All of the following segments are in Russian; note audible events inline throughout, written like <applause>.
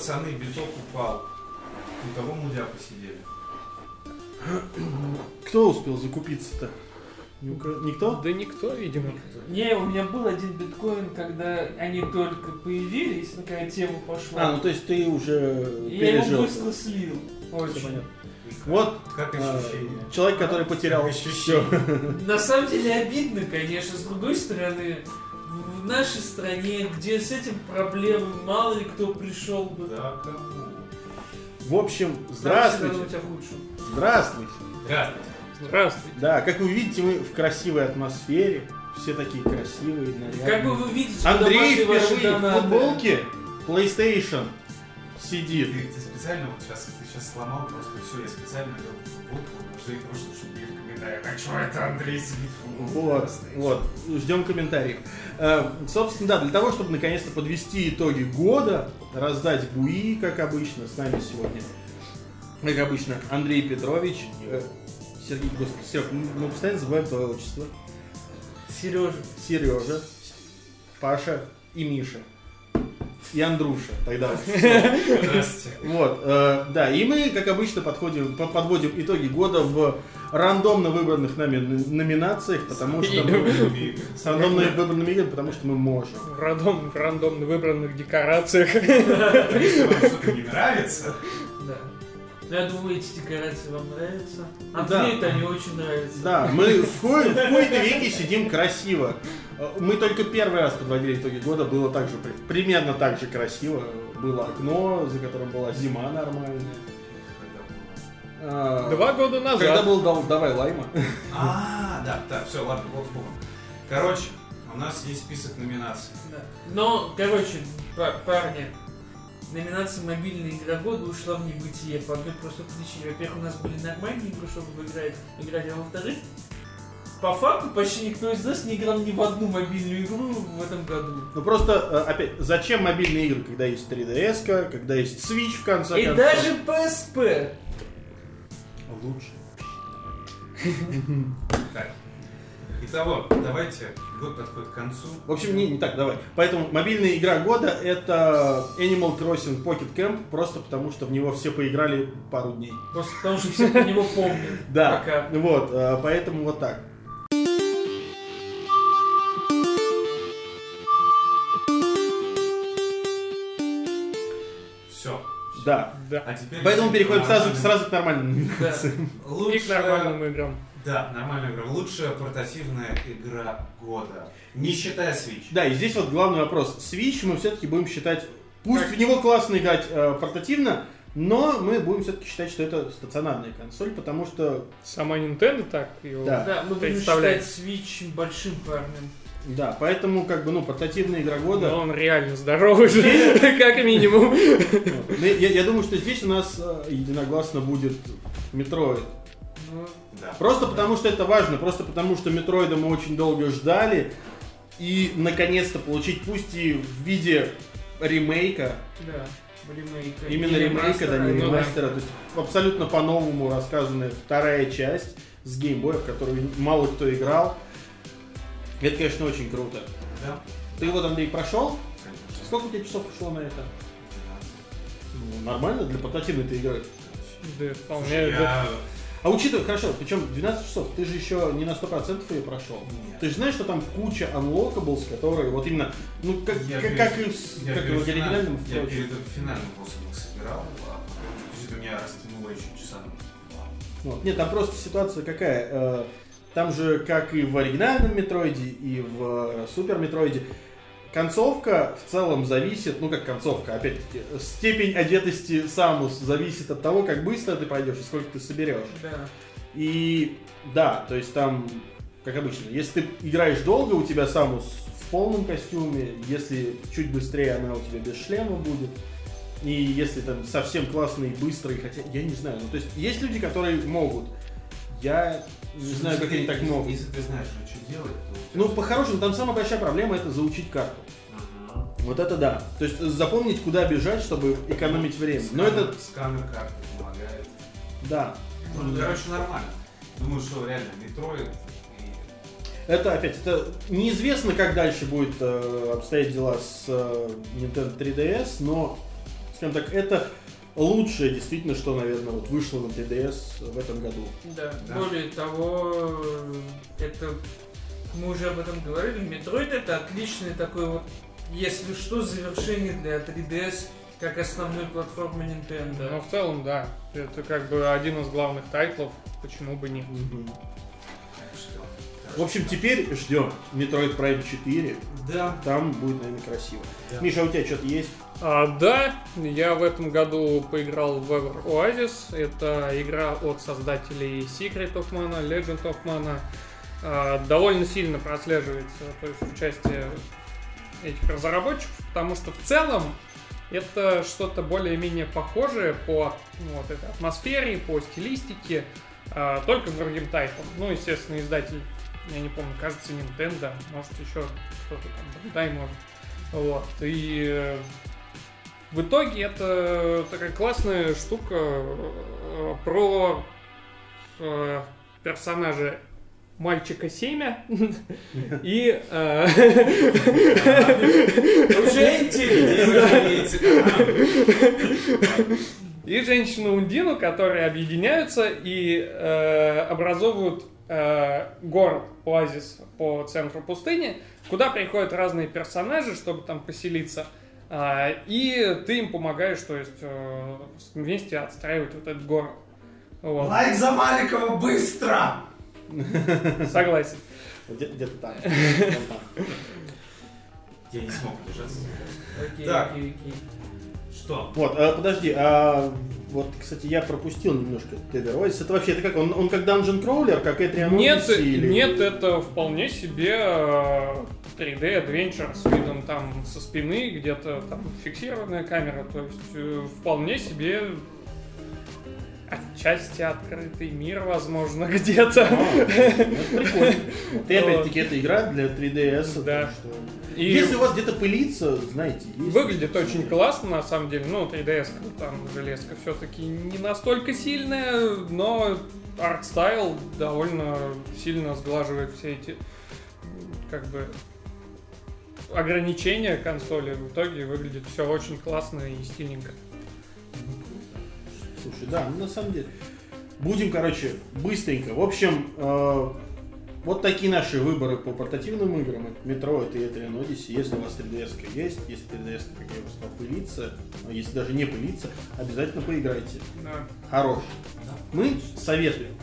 пацаны, биток упал. У того мудя посидели. Кто успел закупиться-то? Никто? Да никто, видимо. Не, у меня был один биткоин, когда они только появились, на какая тема пошла. А, ну то есть ты уже И я его пережил. быстро слил. Очень. понятно. Вот Как а, ощущение? человек, который потерял Как все. ощущение? На самом деле обидно, конечно. С другой стороны, в нашей стране, где с этим проблемы, мало ли кто пришел бы. Да, кому? В общем, здравствуйте. у тебя худшее. Здравствуйте. Здравствуйте. Здравствуйте. Да, как вы видите, мы в красивой атмосфере. Все такие красивые, нарядные. Как бы вы видите, Андрей впервые в футболке PlayStation сидит. Ты, ты специально вот сейчас, ты сейчас сломал просто все, я специально делал футболку, просто, чтобы были в комментариях. А что это Андрей футболке? Вот, вот, ждем комментариев. Э, собственно, да, для того, чтобы наконец-то подвести итоги года, раздать буи, как обычно, с нами сегодня, как обычно, Андрей Петрович, э, Сергей, господи, Серег, мы постоянно забываем твое отчество, Сережа. Сережа, Паша и Миша. И Андруша тогда. <laughs> Здравствуйте. Вот, э, да, и мы, как обычно, подходим, по- подводим итоги года в рандомно выбранных нами номинациях, потому что мы, с рандомно выбранными играми, потому что мы можем. В, рандом, в рандомно выбранных декорациях. <laughs> Если вам что-то не нравится, Да. Ну, Я думаю, эти декорации вам нравятся. Андрею-то они очень нравятся. Да, мы в кои-то веке сидим красиво. Э, Мы только первый раз подводили итоги года, было так же, при- примерно так же красиво. Было окно, за которым была зима нормальная. А, Два года Когда назад. был дал- давай лайма. А, да, да, все, ладно, бог с богом. Короче, у нас есть список номинаций. Да. Но, короче, па- парни, номинация «Мобильная игра года» ушла в небытие по одной простой причине. Во-первых, у нас были нормальные игры, чтобы играть, играть, а во-вторых, по факту почти никто из нас не играл ни в одну мобильную игру в этом году. Ну просто, э, опять, зачем мобильные игры, когда есть 3DS, когда есть Switch в конце И концов? даже PSP. Лучше. Так. Итого, давайте, год подходит к концу. В общем, не, не так, давай. Поэтому мобильная игра года это Animal Crossing Pocket Camp, просто потому что в него все поиграли пару дней. Просто потому что все про него помнят. Да, Пока. вот, э, поэтому вот так. Все. Да. Да. А теперь... Поэтому переходим сразу, сразу к нормальным. Да. <laughs> И Лучшая... к нормальным играм. Да, нормальная игра. Лучшая портативная игра года. Не считая Switch. Да, и здесь вот главный вопрос. Switch мы все-таки будем считать, пусть в него классно играть э, портативно, но мы будем все-таки считать, что это стационарная консоль, потому что, Сама Nintendo так его Да. Да, мы будем считать Switch большим парнем. Да, поэтому как бы, ну, портативная игра года. Но он реально здоровый же, <laughs> как минимум. Ну, Я, думаю, что здесь у нас э, единогласно будет Metroid. Да. Просто потому что это важно, просто потому что Metroid а мы очень долго ждали. И наконец-то получить, пусть и в виде ремейка, да, ремейка. именно Не ремейка, да, не ремастера, ну ремастера, то есть абсолютно по-новому рассказанная вторая часть с геймбоя, в которую мало кто играл. Это, конечно, очень круто. Да. Ты вот, Андрей, прошел? Конечно. Сколько у тебя часов ушло на это? Ну, нормально для портативной ты игры. Да, вполне. Слушай, да. я... А учитывая, хорошо, причем 12 часов, ты же еще не на 100% ее прошел. Нет. Ты же знаешь, что там куча unlockables, которые вот именно, ну, как, Я как, перед- как и в, Я как перед в оригинальном, Я перед финальным боссом их собирал, а потом это меня растянуло еще часа на. Вот. Нет, там просто ситуация какая. Там же, как и в оригинальном Метроиде, и в э, Супер Метроиде, концовка в целом зависит, ну как концовка, опять-таки, степень одетости Самус зависит от того, как быстро ты пойдешь и сколько ты соберешь. Да. И да, то есть там, как обычно, если ты играешь долго, у тебя Самус в полном костюме, если чуть быстрее, она у тебя без шлема будет. И если там совсем классный, быстрый, хотя я не знаю, ну то есть есть люди, которые могут. Я не знаю, как они так могут. Если ты знаешь, что, делать, то... Ну, по-хорошему, там самая большая проблема это заучить карту. Вот это да. То есть запомнить, куда бежать, чтобы экономить время. Но Сканер- это, Сканер карты помогает. да. Ну, короче, нормально. Думаю, что реально Metroid и... Это опять, это неизвестно, как дальше будет э, обстоять дела с э, Nintendo 3DS, но скажем так, это лучшее действительно, что, наверное, вот вышло на 3DS в этом году. Да. Да. Более того, это мы уже об этом говорили. Metroid это отличный такой вот, если что, завершение для 3DS как основной платформы Nintendo. Но в целом, да. Это как бы один из главных тайтлов, почему бы нет. В общем, теперь ждем Metroid Prime 4. Да. Там будет, наверное, красиво. Да. Миша, а у тебя что-то есть? А, да, я в этом году поиграл в Ever Oasis. Это игра от создателей Secret of Mana, Legend of Mana. А, довольно сильно прослеживается то есть, участие этих разработчиков, потому что в целом это что-то более-менее похожее по ну, вот этой атмосфере, по стилистике, а, только с другим тайпом. Ну, естественно, издатель, я не помню, кажется, Nintendo, может еще кто-то там, Bandai может. Вот. И в итоге это такая классная штука э, про э, персонажа мальчика Семя и э, и женщину Ундину, которые объединяются и образовывают город, оазис по центру пустыни, куда приходят разные персонажи, чтобы там поселиться. А, и ты им помогаешь, то есть э, вместе отстраивать вот этот город. Вот. Лайк за Маликова быстро! Согласен. Где- Где-то там. Я не смог удержаться. Окей, Так. окей, окей. Что? Вот, а, подожди, а вот, кстати, я пропустил немножко Dead Oasis. Это вообще, это как, он, он как Dungeon Crawler, как Эдриан Нет, или... нет, это вполне себе э, 3D Adventure с видом там со спины, где-то там фиксированная камера, то есть э, вполне себе отчасти открытый мир, возможно, <laughs> где-то. Ну, прикольно. <laughs> Ты опять-таки, это игра для 3DS. Да. что- И Если у вас где-то пылится, знаете, есть. выглядит очень классно, на самом деле. Ну, 3DS, там железка все-таки не настолько сильная, но art style довольно сильно сглаживает все эти как бы ограничения консоли. В итоге выглядит все очень классно и стильненько. Слушай, да, ну, на самом деле. Будем, короче, быстренько. В общем, э, вот такие наши выборы по портативным играм. Это Metroid и Etrian Odyssey. Если у вас 3DS есть, если 3DS, как я уже сказал, пылится, а если даже не пылится, обязательно поиграйте. Да. Хорош. Мы советуем.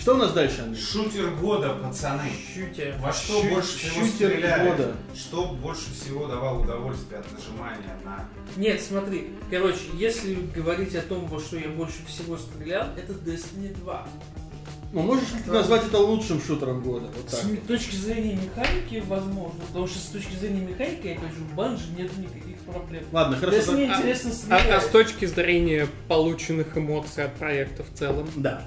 Что у нас дальше, Андрей? Шутер года, пацаны. Шутер. Во что Щу- больше всего шутер стреляли? года. Что больше всего давало удовольствие от нажимания на... Нет, смотри, короче, если говорить о том, во что я больше всего стрелял, это Destiny 2. Ну, можешь ли ты назвать это лучшим шутером года? Вот так. С точки зрения механики, возможно, потому что с точки зрения механики, опять же, в банже нет никаких проблем. Ладно, хорошо. Destiny так- интересно А, стрелять. а с точки зрения полученных эмоций от проекта в целом? Да.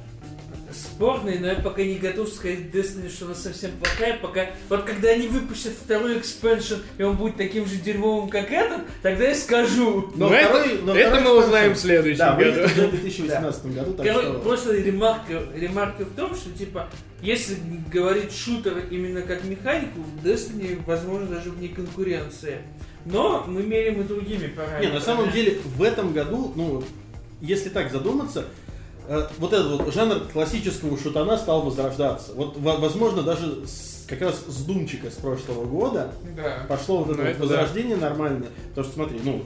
Спорный, но я пока не готов сказать Destiny, что она совсем плохая, пока... Вот когда они выпустят второй экспеншн, и он будет таким же дерьмовым, как этот, тогда я скажу. Но это- второй- но это мы узнаем в следующем Да, году. уже в 2018 году, так Короче, что... просто ремарка, ремарка в том, что, типа, если говорить шутер именно как механику, Destiny, возможно, даже вне конкуренции. Но мы меряем и другими параметрами. Не, на самом деле в этом году, ну, если так задуматься, вот этот вот жанр классического шутана стал возрождаться. Вот, во- возможно, даже с- как раз с Думчика с прошлого года Да. пошло вот это, Ну, вот это возрождение нормальное. Потому что смотри, ну,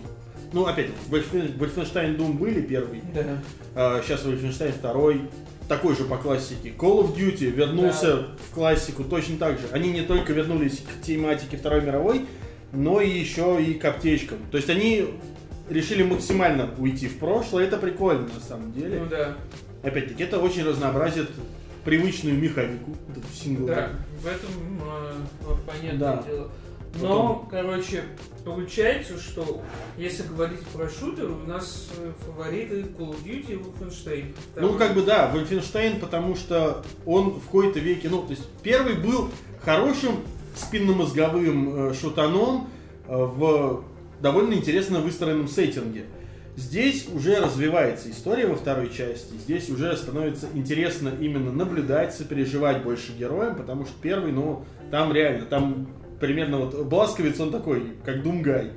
ну опять, Вольфен- Wolfenstein Doom были первый, Да. а сейчас Wolfenstein второй, такой же по классике. Call of Duty вернулся в классику точно так же. Они не только вернулись к тематике Второй мировой, но и еще и к аптечкам. То есть они решили максимально уйти в прошлое. Это прикольно на самом деле. Ну да. Опять-таки, это очень разнообразит привычную механику. Вот эту сингл. Да, в этом э, понятное Да. дело. Но, короче, получается, что если говорить про шутеры, у нас э, фавориты Call of Duty и Wolfenstein. Ну, как бы да, Wolfenstein, потому что он в какой-то веке, ну, то есть первый был хорошим спинномозговым э, шутаном э, в довольно интересно выстроенном сеттинге. Здесь уже развивается история во второй части, здесь уже становится интересно именно наблюдать, сопереживать больше героям, потому что первый, ну, там реально, там примерно вот Бласковец, он такой, как Думгай.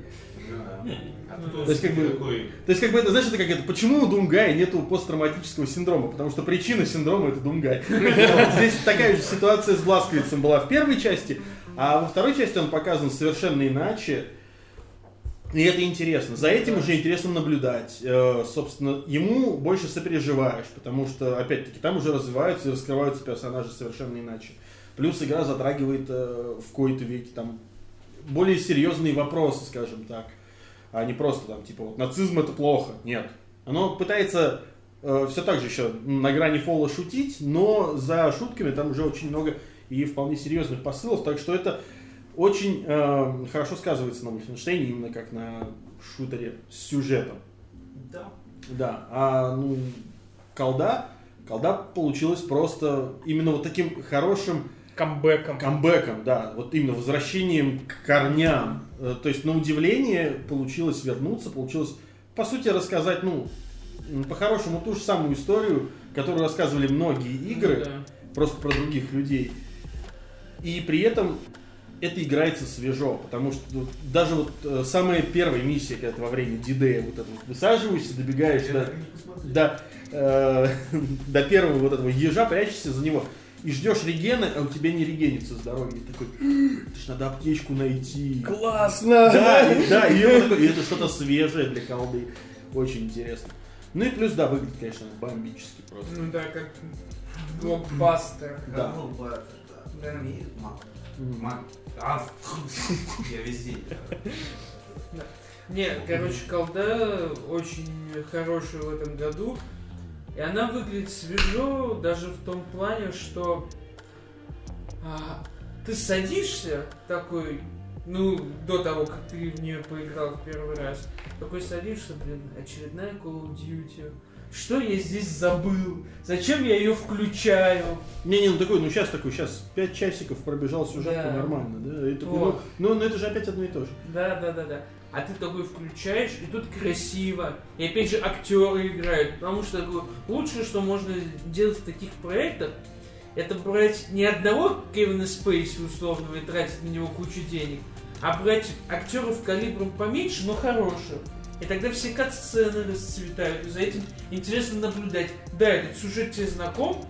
Ну. <laughs> А тут он То есть, как бы- такой, То есть, как бы это, знаешь, это как это, почему у Думгая нету посттравматического синдрома? Потому что причина синдрома это Думгай. <laughs> Здесь такая же ситуация с Бласковицем была в первой части, а во второй части он показан совершенно иначе. И это интересно. За этим уже интересно наблюдать. Э, Собственно, ему больше сопереживаешь, потому что, опять-таки, там уже развиваются и раскрываются персонажи совершенно иначе. Плюс игра затрагивает э, в кои-то веке там более серьезные вопросы, скажем так а не просто там, типа, вот нацизм это плохо. Нет. Оно пытается все так же еще на грани фола шутить, но за шутками там уже очень много и вполне серьезных посылов, так что это очень э, хорошо сказывается на Wolfenstein, именно как на шутере с сюжетом. да. Да, а ну, колда, колда получилась просто именно вот таким хорошим Камбэком. камбэком, да, вот именно возвращением к корням. Э, То есть, на удивление, получилось вернуться, получилось, по сути, рассказать, ну, по-хорошему, ту же самую историю, которую рассказывали многие игры, Ну да. просто про других людей. И при этом это играется свежо, потому что вот даже вот э, самая первая миссия, когда ты во время D-Day вот это вот высаживаешься, добегаешь Я до, до, э, <laughs> до первого вот этого ежа, прячешься за него и ждешь регена, а у тебя не регенится здоровье. И такой, это ж надо аптечку найти. Классно! Да, и, да, и это, такое- и это что-то свежее для колды. Очень интересно. Ну и плюс, да, выглядит, конечно, бомбически просто. Ну да, как блокбастер. Да. Да. Да. А, <laughs> я везде. Не, короче, колда очень хорошая в этом году. И она выглядит свежо даже в том плане, что а, ты садишься такой, ну, до того, как ты в нее поиграл в первый раз, такой садишься, блин, очередная Call of Duty. Что я здесь забыл? Зачем я ее включаю? Не-не, ну такой, ну сейчас такой, сейчас 5 часиков пробежал сюжетку Да. нормально, да? И такой, Вот. ну, ну, ну это же опять одно и то же. Да, да, да, да. А ты такой включаешь, и тут красиво. И опять же актеры играют. Потому что такое, лучшее, что можно делать в таких проектах, это брать не одного Кевина Спейси условного и тратить на него кучу денег, а брать актеров калибром поменьше, но хороших. И тогда все кат-сцены расцветают, и за этим интересно наблюдать. Да, этот сюжет тебе знаком,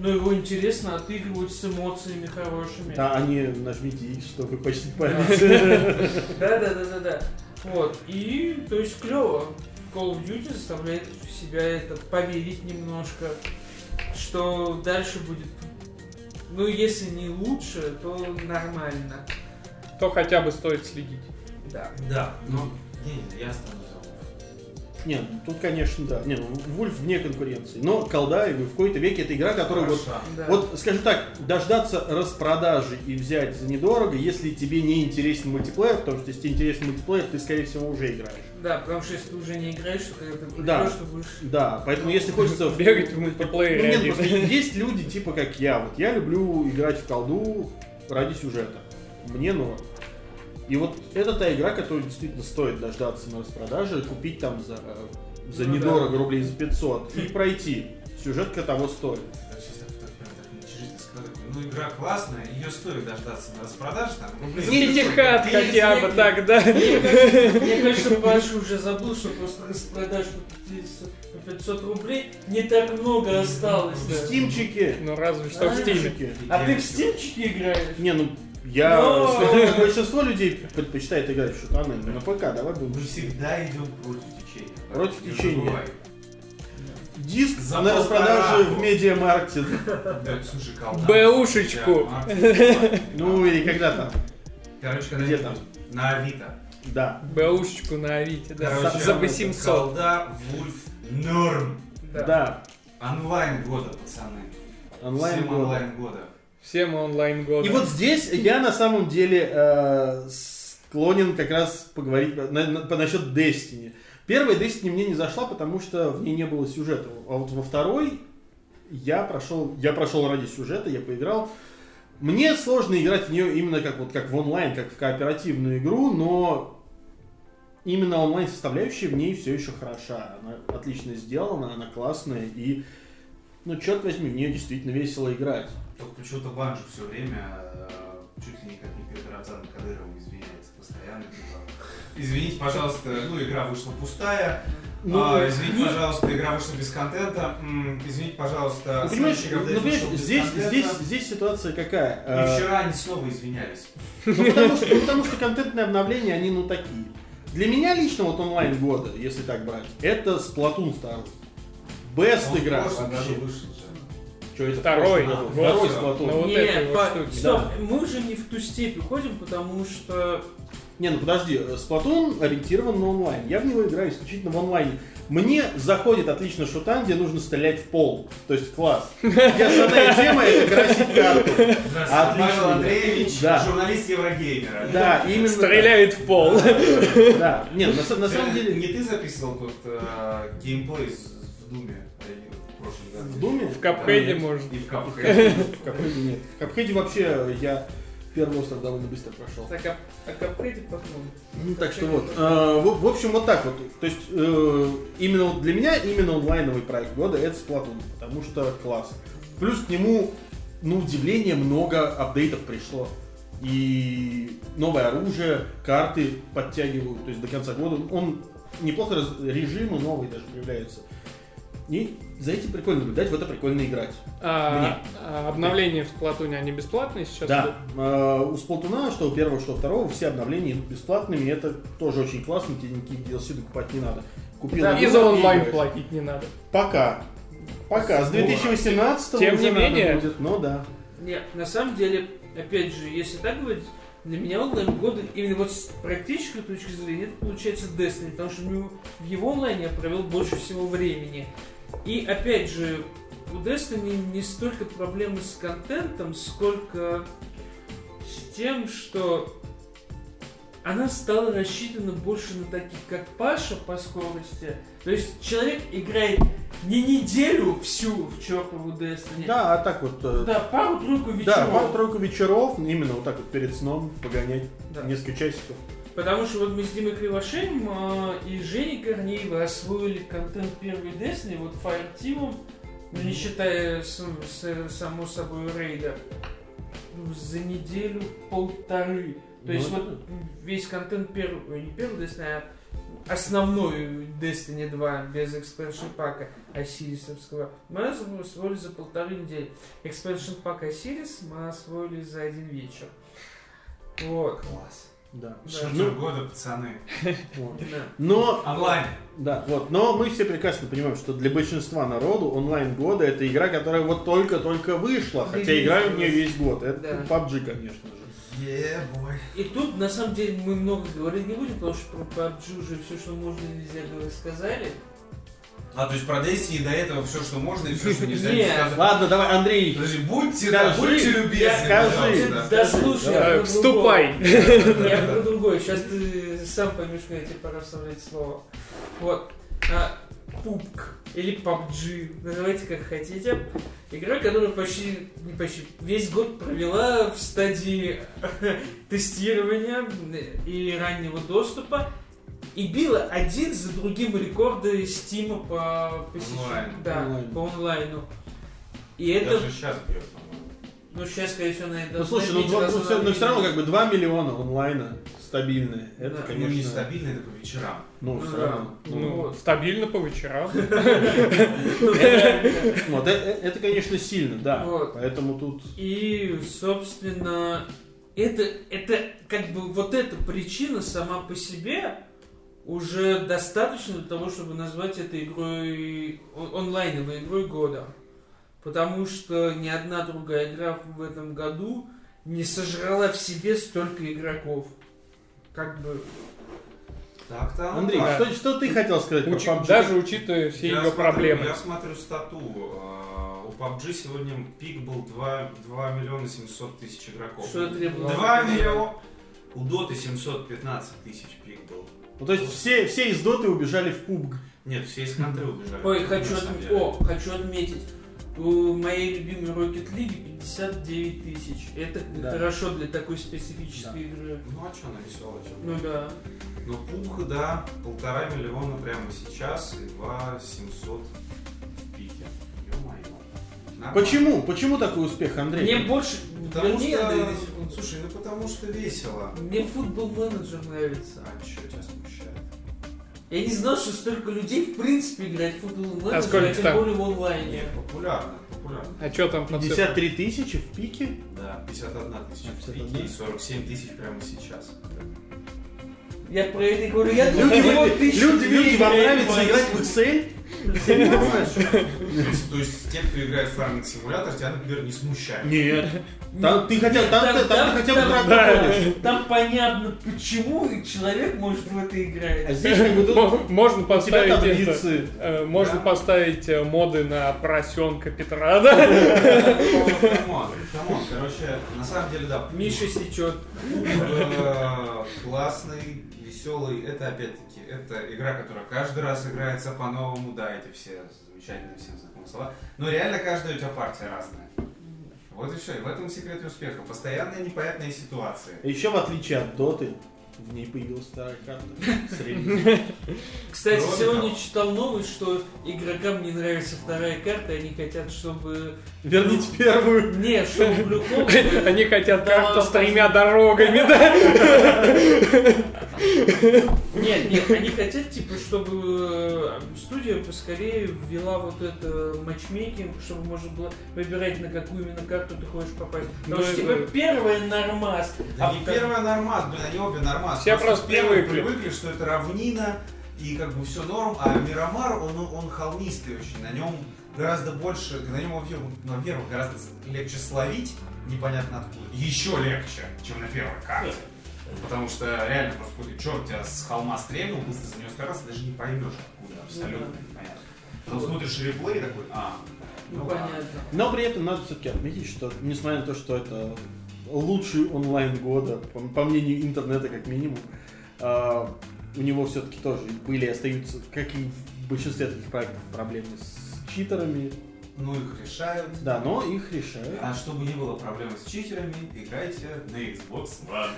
но его интересно отыгрывать с эмоциями хорошими. А они нажмите X, чтобы почтить Да. память. <laughs> Да, да, да, да, да. Вот. И, то есть, клево. Call of Duty заставляет себя это поверить немножко, что дальше будет, ну, если не лучше, то нормально. То хотя бы стоит следить. Да. Да, но не, не, Нет, ну, тут, конечно, да. Не, ну, Вульф вне конкуренции. Но колда и в какой-то веке это игра, которая вот Хороша. Да. Вот, скажем так, дождаться распродажи и взять за недорого, если тебе не интересен мультиплеер, потому что если тебе интересен мультиплеер, ты, скорее всего, уже играешь. Да, потому что если ты уже не играешь, то когда ты придешь, Да. то будешь... Да, поэтому если <laughs> хочется... Бегать в Ну, мультиплеере нет, один. просто есть люди, типа как я. Вот я люблю играть в колду ради сюжета. Мне норм. И вот это та игра, которую действительно стоит дождаться на распродаже, купить там за, э, за Ну недорого, да. рублей за 500 и пройти. Сюжетка того стоит. Ну, игра классная, ее стоит дождаться на распродаже, там, рублей. Пятихат хотя бы так, да. Мне кажется, <laughs> Паша уже забыл, что просто распродаж по 500 по 500 рублей не так много осталось. В стимчике. Ну разве что в стиме. Стимчике. А ты в стимчике играешь? Не, ну я, Но- большинство людей предпочитает играть в шутаны на ПК, давай будем. Мы всегда идем против течения. Против течения. Диск За на распродаже в Медиамаркте. Да, слушай, колда. Бэушечку. Ну или когда там. Короче, когда Где там? На Авито. Да. Бэушечку на Авито, да. Короче, За 800. Колда, Вульф, норм. Да. Онлайн года, пацаны. Онлайн Всем года. онлайн года. Всем онлайн года. И вот здесь я на самом деле э, склонен как раз поговорить по- на- на- по насчет Destiny. Первая Destiny мне не зашла, потому что в ней не было сюжета. А вот во второй я прошел, я прошел ради сюжета, я поиграл. Мне сложно играть в нее именно как вот как в онлайн, как в кооперативную игру, но именно онлайн составляющая в ней все еще хороша. Она отлично сделана, она классная и ну черт возьми, в нее действительно весело играть. Только почему-то Банжи все время э, чуть ли не как не перед Рамзаном Кадыровым извиняется постоянно. Типа, Извините, пожалуйста, ну игра вышла пустая. Ну, А, извините, не- пожалуйста, игра вышла без контента. М, Извините, пожалуйста, Ну, понимаешь, ну, понимаешь, здесь, контента. здесь, здесь ситуация какая? И Э, вчера они снова извинялись. <laughs> Ну, потому что, ну, потому что контентные обновления, они ну такие. Для меня лично вот онлайн года, если так брать, это Splatoon 2. Best Он игра вообще. Же. Чё, это Второй. Вот. Второй Splatoon. ну, вот Не, этой вот по- штуки, стоп, да. мы уже не в ту степь уходим, потому что Не, ну подожди, э, Splatoon ориентирован на онлайн. Я в него играю исключительно в онлайне. Мне заходит отлично шутан, где нужно стрелять в пол. То есть класс. Где основная тема это красить карту. Павел Андреевич, Да. журналист Еврогеймера. Да, именно. так. Стреляет в пол. Да. Не, ну, на, самом деле. Не ты записывал тот э, геймплей в Думе э, в Думе? В Капхеде, Да, может. И в Капхеде. В Капхеде нет. В Капхеде вообще я первый остров довольно быстро прошел. так, а, а Капхеде потом. Ну, так что вот. э, в, в общем, вот так вот. То есть, э, именно вот для меня именно онлайновый проект года это Splatoon, потому что класс. Плюс к нему, на удивление, много апдейтов пришло. И новое оружие, карты подтягивают, то есть до конца года. Он неплохо раз- режимы новые даже появляются. И за этим прикольно наблюдать, в это прикольно играть. А, а обновления в Сплатуне, они бесплатные сейчас? Да, э, у Сплатуна, что у первого, что у второго, все обновления идут бесплатными, и это тоже очень классно, тебе никаких DLC покупать не надо. Купил Да, и за онлайн играешь. платить не надо. Пока. Пока, с 2018 Тем уже не надо менее. будет, ну да. Нет, на самом деле, опять же, если так говорить, для меня онлайн года, именно вот с практической точки зрения, это получается Destiny, потому что в его онлайне я провел больше всего времени. И опять же, у Destiny не столько проблемы с контентом, сколько с тем, что она стала рассчитана больше на таких, как Паша по скорости. То есть человек играет не неделю всю в чертову Destiny, Да, а так вот, э, да, пару-тройку вечеров. да, пару-тройку вечеров, именно вот так вот перед сном погонять Да. несколько часиков. Потому что вот мы с Димой Кривошеем а, и Женей Корнеевой освоили контент первой Destiny, вот Fire Team, ну, не считая с- с- само собой рейда, ну, за неделю полторы. То Ну, есть вот весь контент первый, не первый Destiny, а основной Destiny 2 без экспеншн пака Осирисовского мы освоили за полторы недели. Экспеншн пак Осирис мы освоили за один вечер. Вот. Класс. Да. Ну, года, пацаны. вот. Но Онлайн. Да, вот. Но мы все прекрасно понимаем, что для большинства народу онлайн года это игра, которая вот только-только вышла, хотя Релиз играют в нее весь год. Это Да. PUBG, конечно же. Ебой. И тут, на самом деле, мы много говорить не будем, потому что про PUBG уже все, что можно и нельзя говорить, сказали. А, то есть про Destiny до этого все, что можно, и все, что нельзя, не Нет. Ладно, давай, Андрей. Подожди, будьте, Скажи, да, будьте любезны, скажи. Да слушай, Давай, я про Вступай. Я про другое. Сейчас ты сам поймешь, когда тебе пора вставлять слово. Вот. А, пупк или PUBG, называйте как хотите. Игра, которая почти, не почти, весь год провела в стадии <laughs> тестирования и раннего доступа и била один за другим рекорды Стима по посещению. Онлайн. Да, Онлайн. по онлайну. И это, Даже сейчас бьет, ну сейчас, скорее всего, на это Ну слушай, ну, два- ну, все, но все равно как бы 2 миллиона онлайна стабильные. Это, Да. Ну, не конечно, стабильно, это по вечерам. ну, Ну, все да. равно. Ну, Ну, стабильно по вечерам. <laughs> вот, э- э- это, конечно, сильно, да. Вот. Поэтому тут... И, собственно, это, это как бы вот эта причина сама по себе уже достаточно для того, чтобы назвать это игрой, онлайновой игрой года. Потому что ни одна другая игра в этом году не сожрала в себе столько игроков. Как бы... Так-то. Андрей, так. что, что ты хотел сказать про Учи- PUBG? Даже учитывая все Я ее смотрю- проблемы. Я смотрю стату. э, У PUBG сегодня пик был 2, 2 миллиона 700 тысяч игроков. Что это требовало? 2 миллиона. У Доты 715 тысяч пик был. Ну, то есть все, все из доты убежали в PUBG. Нет, все из контры убежали. Ой, хочу, отм-. О, хочу отметить. У моей любимой Rocket League 59 тысяч. Это Да. хорошо для такой специфической Да. игры. Ну а что, она веселая? Ну да. Ну пух, да, полтора миллиона прямо сейчас и 2 700 в пике. Ё-моё. Нормально. Почему? Почему такой успех, Андрей? Мне больше... Потому вернее, что Андрей, Ну, Слушай, ну потому что весело. Мне футбол менеджер нравится. А что смущает? Я не знал, что столько людей в принципе играет в футбол менеджер, А сколько тем там? более в онлайне. Нет, популярно, популярно. А что там по цифрам? 53 тысячи в пике. Да, 51 тысяча в 51. пике и 47 тысяч прямо сейчас. Я про это и говорю, я Люди, думаю, люди, люди, людей вам нравится в играть в Excel? Серьезно? <laughs> То есть, те, кто играет в фарминг симулятор, тебя, например, не смущает. Нет. Там ты хотя, там, Там- ты- там там- ты хотя бы там-. Там понятно, почему человек может в это А играть. здесь как бы тут <laughs> Можно поставить это, э, можно Да. поставить э, моды на поросенка Петра, <laughs> да? Come on, короче, на самом деле, да. Миша сечет. Классный, веселый. Это опять-таки, это игра, которая каждый раз играется по-новому. Да, эти все замечательные всем знакомые слова. Но реально каждая у тебя партия разная. Вот и все. И в этом секрет успеха. Постоянные непонятные ситуации. Еще в отличие от Доты, в ней появилась вторая карта. <laughs> Кстати, Кроме сегодня того. читал новость, что игрокам не нравится вторая карта, и они хотят, чтобы... Верните первую. Не, чтобы. <laughs> Они хотят карту с тремя дорогами, да? <laughs> Нет, нет, они хотят, типа, чтобы э, студия поскорее ввела вот это матчмейкинг, чтобы можно было выбирать, на какую именно карту ты хочешь попасть. Потому Ну, что, это- типа, первая нормас, Да а не первая нормас, блин, они обе нормас. Все просто первые привыкли. привыкли, что это равнина, и как бы все норм, а Мирамар, он, он холмистый очень, на нем гораздо больше, на нем, во-первых, гораздо легче словить, непонятно откуда, еще легче, чем на первой карте. Потому что реально просто какой-то черт тебя с холма стрельнул, быстро за него скоростно, даже не поймешь откуда, абсолютно Ну непонятно. Потом смотришь реплей такой, а, Ну, ну понятно. Но при этом надо все-таки отметить, что несмотря на то, что это лучший онлайн года, по, по мнению интернета как минимум, а, у него все-таки тоже были остаются, как и в большинстве таких проектов, проблемы с читерами. Ну их решают. Да, но их решают. А чтобы не было проблем с читерами, играйте на Xbox One.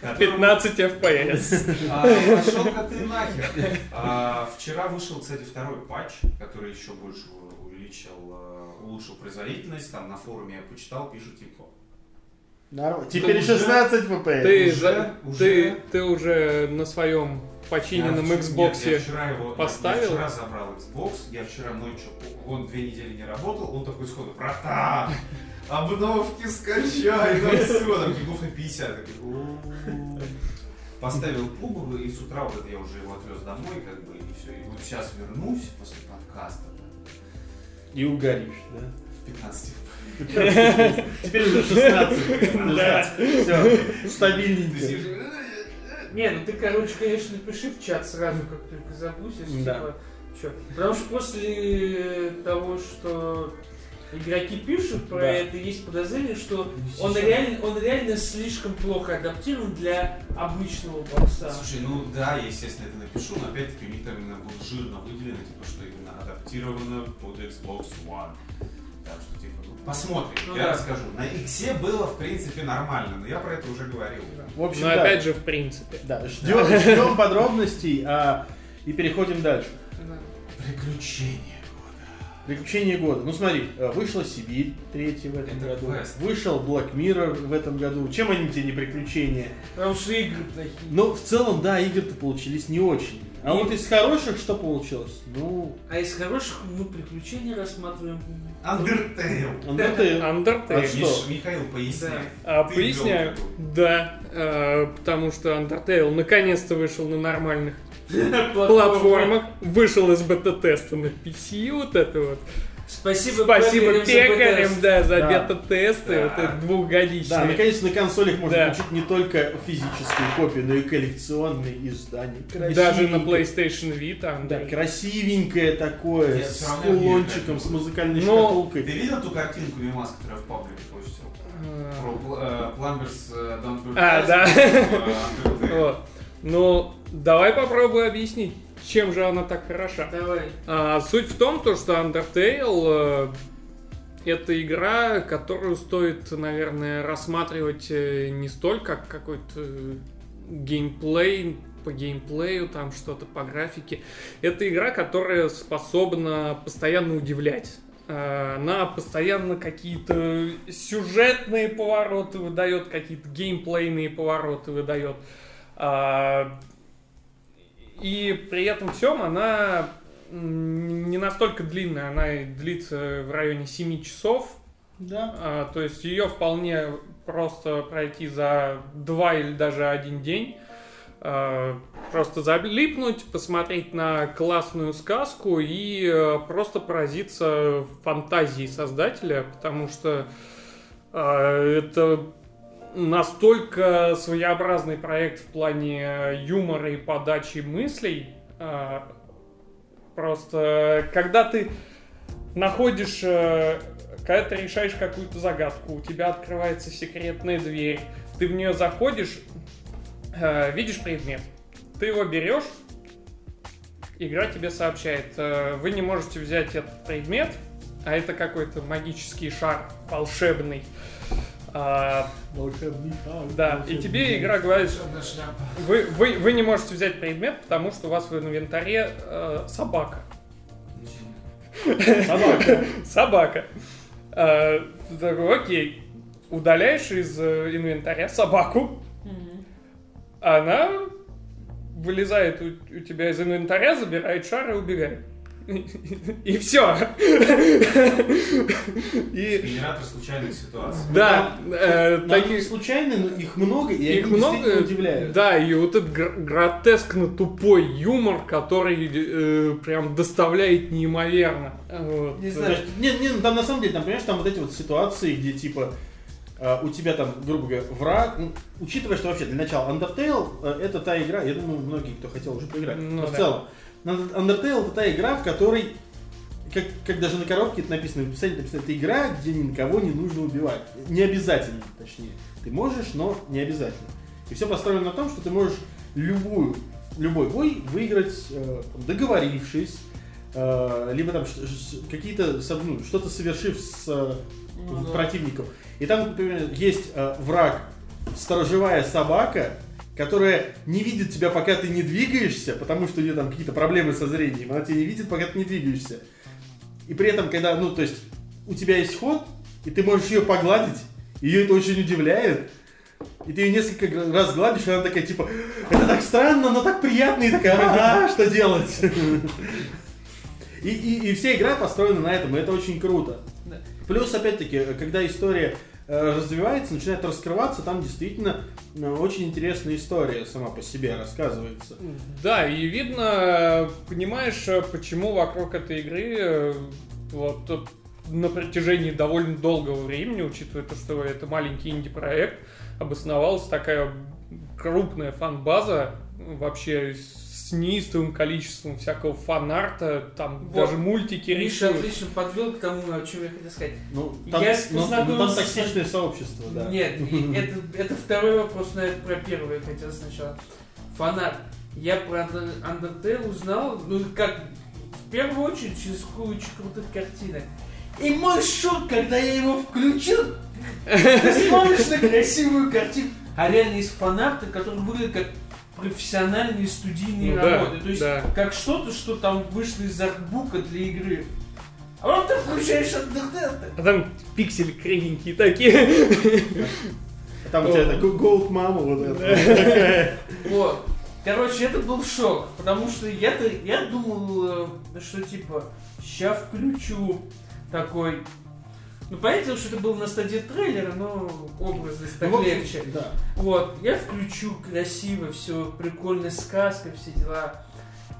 которому- 15 FPS. А, Пошел-ка ты нахер. А, Вчера вышел, кстати, второй патч, который еще больше увеличил, э, улучшил производительность. Там на форуме я почитал, пишут типа. Нормально. Теперь уже- 16 FPS. Ты, Уже- уже- ты, ты уже на своем починенном Я вчера- Xbox нет, я вчера его, я- поставил? Я вчера забрал Xbox, я вчера ночью, он две недели не работал, он такой сходу, братан, обновки скачай, ну все, там гигов на 50. Такой, «У-у-у». Поставил пубовый, и с утра вот это я уже его отвез домой, как бы, и все. И вот сейчас вернусь после подкаста, И угоришь, да? в 15 <laughs> Теперь уже 16. Да. Все, стабильненько. Не, ну ты, короче, конечно, напиши в чат сразу, как только запустишь. Да. Типа, чё. Потому что после того, что игроки пишут про Да. это, есть подозрение, что он Сейчас. реально, он реально слишком плохо адаптирован для обычного бокса. Слушай, ну да, я, естественно, это напишу, но опять-таки у них там именно было жирно выделено, типа, что именно адаптировано под Xbox One. Так что, типа, ну, посмотрим, Ну я да. расскажу. На X было, в принципе, нормально, но я про это уже говорил. В общем, Но да. опять же, в принципе. Да, ждем, ждем подробностей а, и переходим дальше. Да. Приключения. Приключения года. Ну смотри, э, вышла Сибирь третий в этом Это году. квест. Вышел Black Mirror в этом году. Чем они тебе не приключения? Потому что игры плохие. Ну, в целом, да, игры-то получились не очень. А И- вот из хороших что получилось? Ну, А из хороших мы приключения рассматриваем. Undertale. Undertale. А Undertale. что? Михаил, поясни. А, Ты поясняю. Да, э, потому что Undertale наконец-то вышел на нормальных <laughs> Платформа. платформах, вышел из бета-теста на PC, вот это вот. Спасибо, Спасибо пекарям за пекарям, БТС. да, за Да. бета-тесты, Да. вот это двухгодичные. Да, наконец на консолях можно Да. получить не только физические копии, но и коллекционные издания. Даже на. PlayStation Vita. Да, красивенькое такое, Я с кулончиком, с музыкальной Но- шкатулкой. Ты видел ту картинку Мимас, которую я в паблике постил? Про э, Don't А, да. <laughs> Ну, давай попробую объяснить, чем же она так хороша. Давай. А, суть в том, то, что Undertale э, это игра, которую стоит, наверное, рассматривать э, не столько как какой-то геймплей, по геймплею, там что-то по графике. Это игра, которая способна постоянно удивлять. Э, Она постоянно какие-то сюжетные повороты выдает, какие-то геймплейные повороты выдает. И при этом всем она не настолько длинная, она длится в районе 7 часов. Да. А, То есть ее вполне просто пройти за два или даже один день. А, Просто залипнуть, посмотреть на классную сказку и э, просто поразиться фантазией создателя, потому что а, это настолько своеобразный проект в плане юмора и подачи мыслей. А, Просто когда ты находишь, э, когда ты решаешь какую-то загадку, у тебя открывается секретная дверь, ты в нее заходишь, э, видишь предмет, ты его берешь, игра тебе сообщает, э, вы не можете взять этот предмет, а это какой-то магический шар волшебный. А, да, и тебе игра говорит, вы, вы, вы не можете взять предмет, потому что у вас в инвентаре э, собака. Собака. <laughs> Собака. А, ты такой, окей. Удаляешь из э, инвентаря собаку. Она вылезает у, у тебя из инвентаря, забирает шар и убегает. И все. И Генератор случайных ситуаций. да, э, Там таких случайно, но их много, и их они много. удивляют. Да, и вот этот гр- гротескно тупой юмор, который э, прям доставляет неимоверно. Вот. Не знаю. есть, не, не, ну, там на самом деле, там, понимаешь, там вот эти вот ситуации, где типа э, у тебя там, грубо говоря, враг, ну, учитывая, что вообще для начала Undertale э, это та игра, я думаю, многие, кто хотел уже поиграть, Ну но в да. целом, на- Undertale это та игра, в которой, как, как даже на коробке это написано, в описании написано, это игра, где никого не нужно убивать. Не обязательно, точнее. Ты можешь, но не обязательно. И все построено на том, что ты можешь любую, любой бой выиграть, э, договорившись, э, либо там какие-то, ну, что-то совершив с э, Ну да. противником. И там, например, есть э, враг, сторожевая собака, которая не видит тебя, пока ты не двигаешься, потому что у нее там какие-то проблемы со зрением, она тебя не видит, пока ты не двигаешься. И при этом, когда, ну, то есть, у тебя есть ход, и ты можешь ее погладить, ее это очень удивляет, и ты ее несколько раз гладишь, и она такая, типа, это так странно, но так приятно, и такая, ага, что делать? И, и, и вся игра построена на этом, и это очень круто. Плюс, опять-таки, когда история развивается, начинает раскрываться, там действительно э, очень интересная история сама по себе рассказывается. Да, и видно, понимаешь, э, почему вокруг этой игры э, вот э, на протяжении довольно долгого времени, учитывая то, что это маленький инди-проект, обосновалась такая крупная фан-база, э, вообще с неистовым количеством всякого фан-арта, там Вот. даже мультики Миша рисуют. отлично подвел к тому, о чем я хотел сказать. Ну, там, Я ну, ну, там познакомился с- токсичное сообщество, да. Нет, <laughs> это, это второй вопрос, но я про первый я хотел сначала. Фанат. Я про Under- Undertale узнал, ну как, в первую очередь через кучу крутых картинок. И мой шок, когда я его включил, ты смотришь на красивую картинку, а реально есть фанаты, которые выглядят как профессиональные студийные Ну да, работы. То есть да. как что-то, что там вышло из артбука для игры. А потом ты включаешь Undertale, А там пиксели кривенькие такие. А Там у тебя такой голд мама вот такая. <laughs> Вот. Короче, это был шок, потому что я-то, я думал, э, что типа, ща включу такой... Ну, понятно, что это было на стадии трейлера, но образность так Ну, легче. Да. Вот, я включу красиво, все, прикольная сказка, все дела.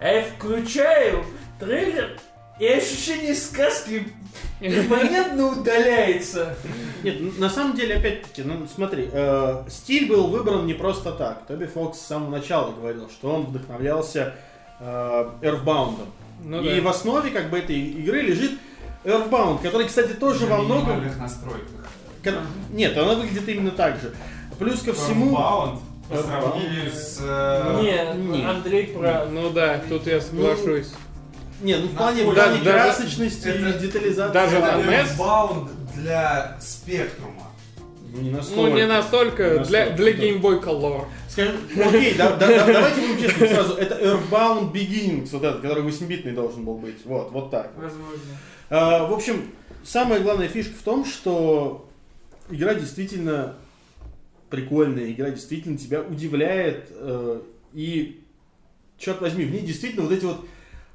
А я включаю трейлер, и ощущение сказки перманентно удаляется. Нет, на самом деле, опять-таки, ну смотри, э, стиль был выбран не просто так. Тоби Фокс с самого начала говорил, что он вдохновлялся э, Earthbound. Ну И да. в основе как бы этой игры лежит Earthbound, который, кстати, тоже во многом... настройках. Нет, она выглядит именно так же. Плюс ко всему... Earthbound по сравнению с... э, Не, не. Андрей прав. Ну да, тут я соглашусь. Не, ну в плане, в Да, плане даже- красочности это- и детализации. даже Это на NES? Earthbound для спектрума. Ну, не настолько. Ну, не настолько, Не для, настолько, для да. Game Boy Color. Скажем, ну, окей, да- да- да- давайте будем честны сразу. Это Earthbound Beginnings, вот этот, который 8-битный должен был быть. Вот, вот так. Возможно. А, в общем, самая главная фишка в том, что игра действительно прикольная, игра действительно тебя удивляет, э, и, черт возьми, в ней действительно вот эти вот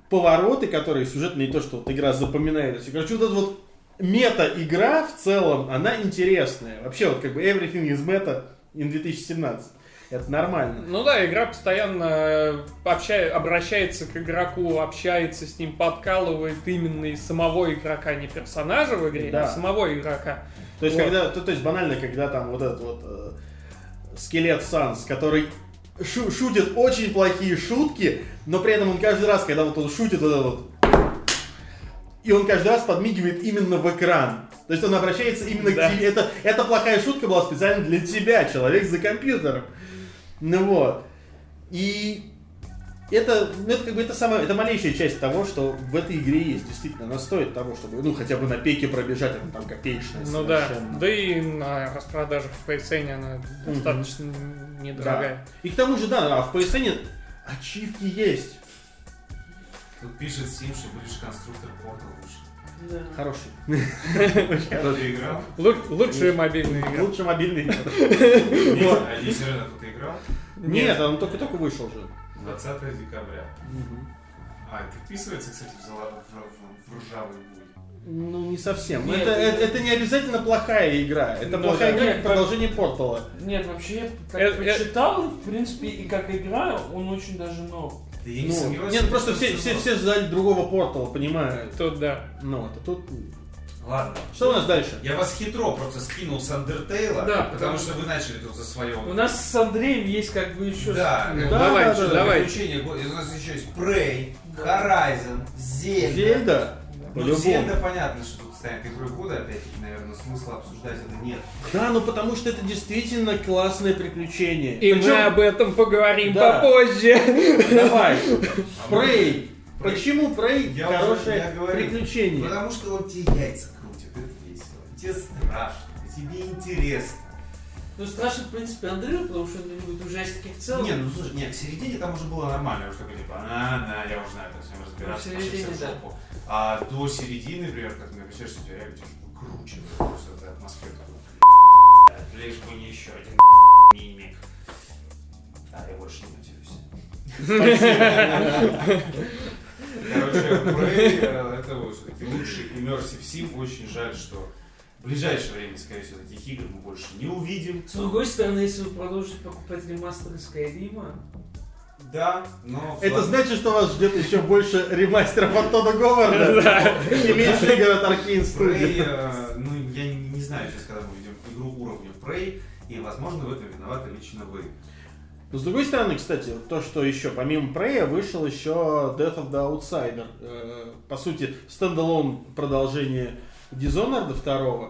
повороты, которые сюжетно не то, что вот игра запоминается. Короче, вот эта вот мета-игра в целом, она интересная. Вообще, вот как бы everything is meta in 2017. Это нормально. Ну да, игра постоянно э, обща- обращается к игроку, общается с ним, подкалывает именно из самого игрока, не персонажа в игре, Да. а самого игрока. То есть, Вот. когда, то, то есть банально, когда там вот этот вот э, скелет Санс, который шу- шутит очень плохие шутки, но при этом он каждый раз, когда вот он шутит вот это вот, и он каждый раз подмигивает именно в экран. То есть он обращается именно Да. к тебе. Это, эта плохая шутка была специально для тебя, человек за компьютером. Ну вот. И это, ну, это как бы это самая, это малейшая часть того, что в этой игре есть. Действительно, она стоит того, чтобы, ну, хотя бы на пеке пробежать, это там копеечная Ну да, да и на распродажах в PSN она достаточно недорогая. И к тому же, да, а в PSN ачивки есть. Тут пишет Steam, что будешь конструктор порта лучше. Да. Хороший. Очень играл? Лу- лучшая мобильная игра. Лучше мобильный. Нет, а Есерина тут играл? Нет, он только-только вышел же. 20 декабря. А, это вписывается, кстати, в, ржавый буй. Ну, не совсем. Нет, это, это- это, это не обязательно плохая игра. Это Ну плохая да. игра Нет, как продолжение Портала. Нет, вообще, я как Э, э- прочитал, в принципе, и как игра, он очень даже нов. Да я не Ну, сомневаюсь. нет, что просто все, все, все ждали другого Портала, понимаю. Тут да. Ну, вот, а тут... Ладно. Что у нас дальше? Я вас хитро просто скинул с Undertale, Да, потому что вы начали тут за свое. У нас с Андреем есть как бы еще... Да, Ну, да, бы давайте, да, да. И У нас еще есть Prey, Horizon, Zelda. Зельда? Ну. Zelda понятно, что тут станет игрой года, опять-таки, наверное, смысла обсуждать это нет. Да, ну потому что это действительно классное приключение. И Причем- мы об этом поговорим Да. попозже. Давай. А Прей. Почему Прей хорошее приключение? Потому что он тебе яйца крутит, это весело. Тебе страшно, тебе интересно. Ну, страшно, в принципе, Андрею, потому что он не любит ужастики в целом. Не, ну слушай, нет, к середине там уже было нормально, уже такой типа, а, на, я уже знаю, как с ним разбираться, Ну, середине, да. жопу. А до середины, например, как ты напишешь, что тебя реально что-то круче, просто эта атмосфера такой, «Блядь, лишь бы не еще один мимик. Да, я больше не матерюсь. <laughs> Короче, Prey, э, это вот все-таки лучший immersive sim. Очень жаль, что в ближайшее время, скорее всего, таких игр мы больше не увидим. С другой стороны, если вы продолжите покупать ремастеры Скайрима, Да, но... Это значит, что вас ждет еще больше ремастеров от Тодда Говарда и меньше игр от Arkane Studio. э, ну, я не, знаю сейчас, когда мы увидим игру уровня Prey, и, возможно, в этом виноваты лично вы. Но с другой стороны, кстати, то, что еще помимо Prey вышел еще Death of the Outsider. Э, По сути, стендалон продолжение Dishonored 2.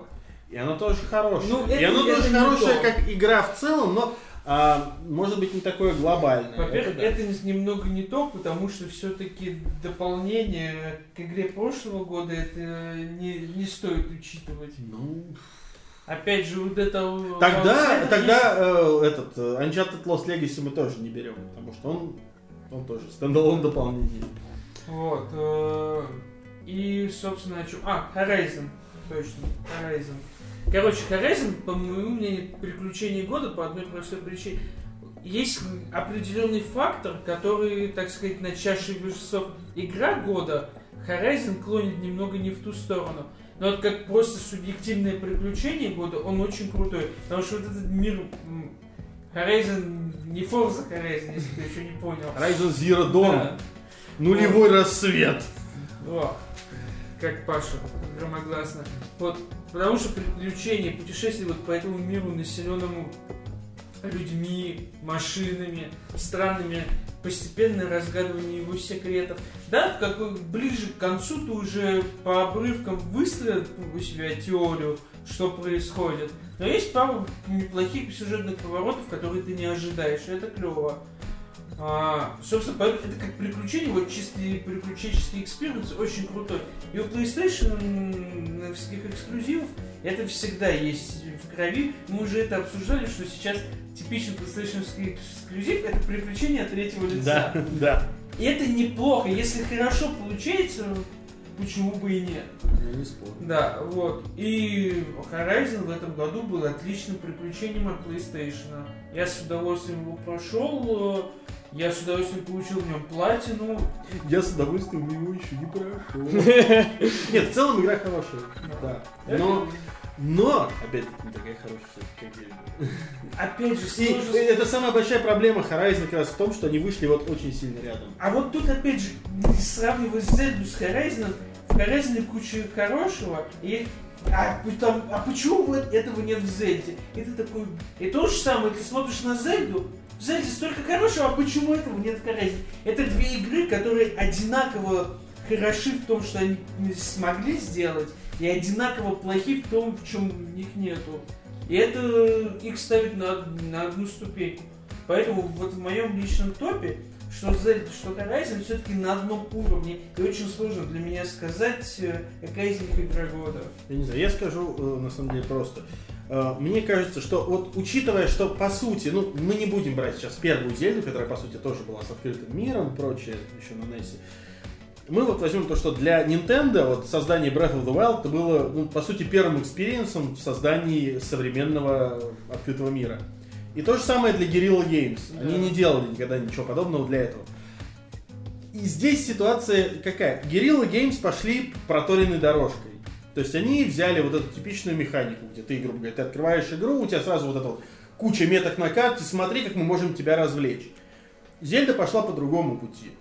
И оно тоже хорошее. Ну, и это- оно это тоже хорошее, то. как игра в целом, но а, может быть не такое глобальное. во-первых, да. это немного не то, потому что все-таки дополнение к игре прошлого года это не, не стоит учитывать. Ну, Опять же, вот это... Тогда, Outsider тогда э, этот э, Uncharted Lost Legacy мы тоже не берем, потому что он, он тоже стендалон дополнение. Вот. э, И, собственно, о чем... А, Horizon. Точно, Horizon. Короче, Horizon, по моему мнению, приключение года по одной простой причине. Есть определенный фактор, который, так сказать, на чаше весов игра года, Horizon клонит немного не в ту сторону. Но вот как просто субъективное приключение года, он очень крутой. Потому что вот этот мир... Horizon, не Forza Horizon, если ты еще не понял. Horizon Zero Dawn. Да. Нулевой рассвет. О, как Паша, громогласно. Вот, потому что приключения, путешествия вот по этому миру, населенному людьми, машинами, странными, постепенное разгадывание его секретов. Да, как ближе к концу ты уже по обрывкам выстроил у себя теорию, что происходит. Но есть пару неплохих сюжетных поворотов, которые ты не ожидаешь, и это клево. А, собственно, это как приключение, вот чистый приключенческий experience очень крутой. И у PlayStation всяких эксклюзивов это всегда есть в крови. Мы уже это обсуждали, что сейчас типичный PlayStation эксклюзив это приключение от третьего лица. Да, да. И это неплохо, если хорошо получается, почему бы и нет. Я не спорю. Да, вот. И Horizon в этом году был отличным приключением от PlayStation. Я с удовольствием его прошел. Я с удовольствием получил в нем платину. Я с удовольствием его еще не прошел. <laughs> Нет, в целом игра хорошая. Да. Но, но, опять-таки, не такая хорошая, как Зельда. <laughs> Опять же, И это самая большая проблема Horizon как раз в том, что они вышли вот очень сильно рядом. А вот тут опять же, сравнивая Зельду с Horizon, в Horizon куча хорошего, и а, там, а почему вот этого нет в Зельде? Ты такой, и то же самое, ты смотришь на Зельду, Зельде столько хорошего, а почему этого нет Horizon? Это две игры, которые одинаково хороши в том, что они смогли сделать, и одинаково плохи в том, в чем их нету. И это их ставит на, на одну ступень. Поэтому вот в моем личном топе, что Zelda, что Horizon все-таки на одном уровне. И очень сложно для меня сказать, э, какая из них игра года. Я не знаю, я скажу э, на самом деле просто. Э, Мне кажется, что вот учитывая, что по сути, ну, мы не будем брать сейчас первую Зельду, которая по сути тоже была с открытым миром, прочее, еще на NES. Мы вот возьмем то, что для Nintendo вот создание Breath of the Wild это было, ну, по сути, первым experience ом в создании современного открытого мира. И то же самое для Guerrilla Games. Они Да. не делали никогда ничего подобного для этого. И здесь ситуация какая? Guerrilla Games пошли проторенной дорожкой. То есть они взяли вот эту типичную механику, где ты, грубо говоря, ты открываешь игру, у тебя сразу вот эта вот куча меток на карте, смотри, как мы можем тебя развлечь. Зельда пошла по другому пути.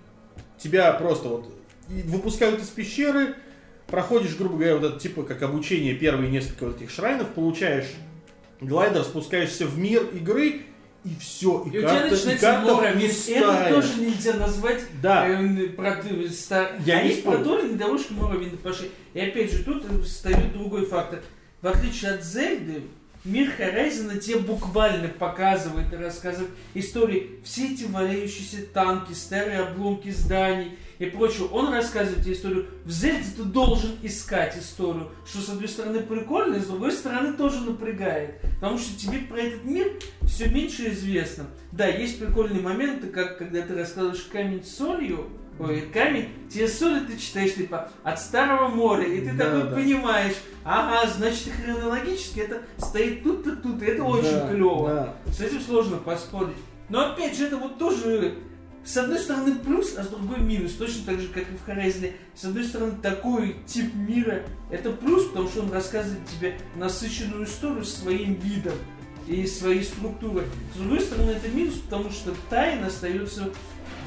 Тебя просто вот выпускают из пещеры, проходишь, грубо говоря, вот это типа как обучение первые несколько вот этих шрайнов, получаешь глайдер, спускаешься в мир игры, и все, и, И у тебя начинается карта Моровин. Это тоже нельзя назвать Да. э, про- ста- Я а не есть продольные дорожки Моровинда пошли. И опять же, тут встает другой фактор. В отличие от Зельды, мир Хорайзена тебе буквально показывает и рассказывает истории. Все эти валяющиеся танки, старые обломки зданий и прочее. Он рассказывает тебе историю. В Зельде ты должен искать историю, что с одной стороны прикольно, с другой стороны тоже напрягает. Потому что тебе про этот мир все меньше известно. Да, есть прикольные моменты, как когда ты рассказываешь камень с солью, ой, камень, тебе соли ты читаешь типа от Старого моря, и ты Да, такой да. понимаешь, ага, значит хронологически это стоит тут-то тут, и это очень Да, клево. да. С этим сложно поспорить. Но опять же, это вот тоже с одной стороны плюс, а с другой минус. Точно так же, как и в Horizon. С одной стороны, такой тип мира это плюс, потому что он рассказывает тебе насыщенную историю своим видом и своей структурой. С другой стороны, это минус, потому что тайна остается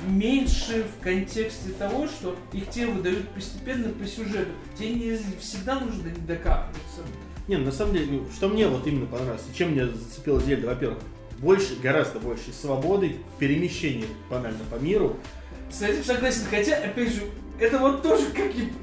меньше в контексте того, что их тебе выдают постепенно по сюжету. Тебе не всегда нужно них докапываться. Не, ну, на самом деле, что мне вот именно понравилось, и чем мне зацепила Зельда, во-первых, больше, гораздо больше свободы, перемещения банально по миру. С этим согласен, хотя, опять же, это вот тоже как яп-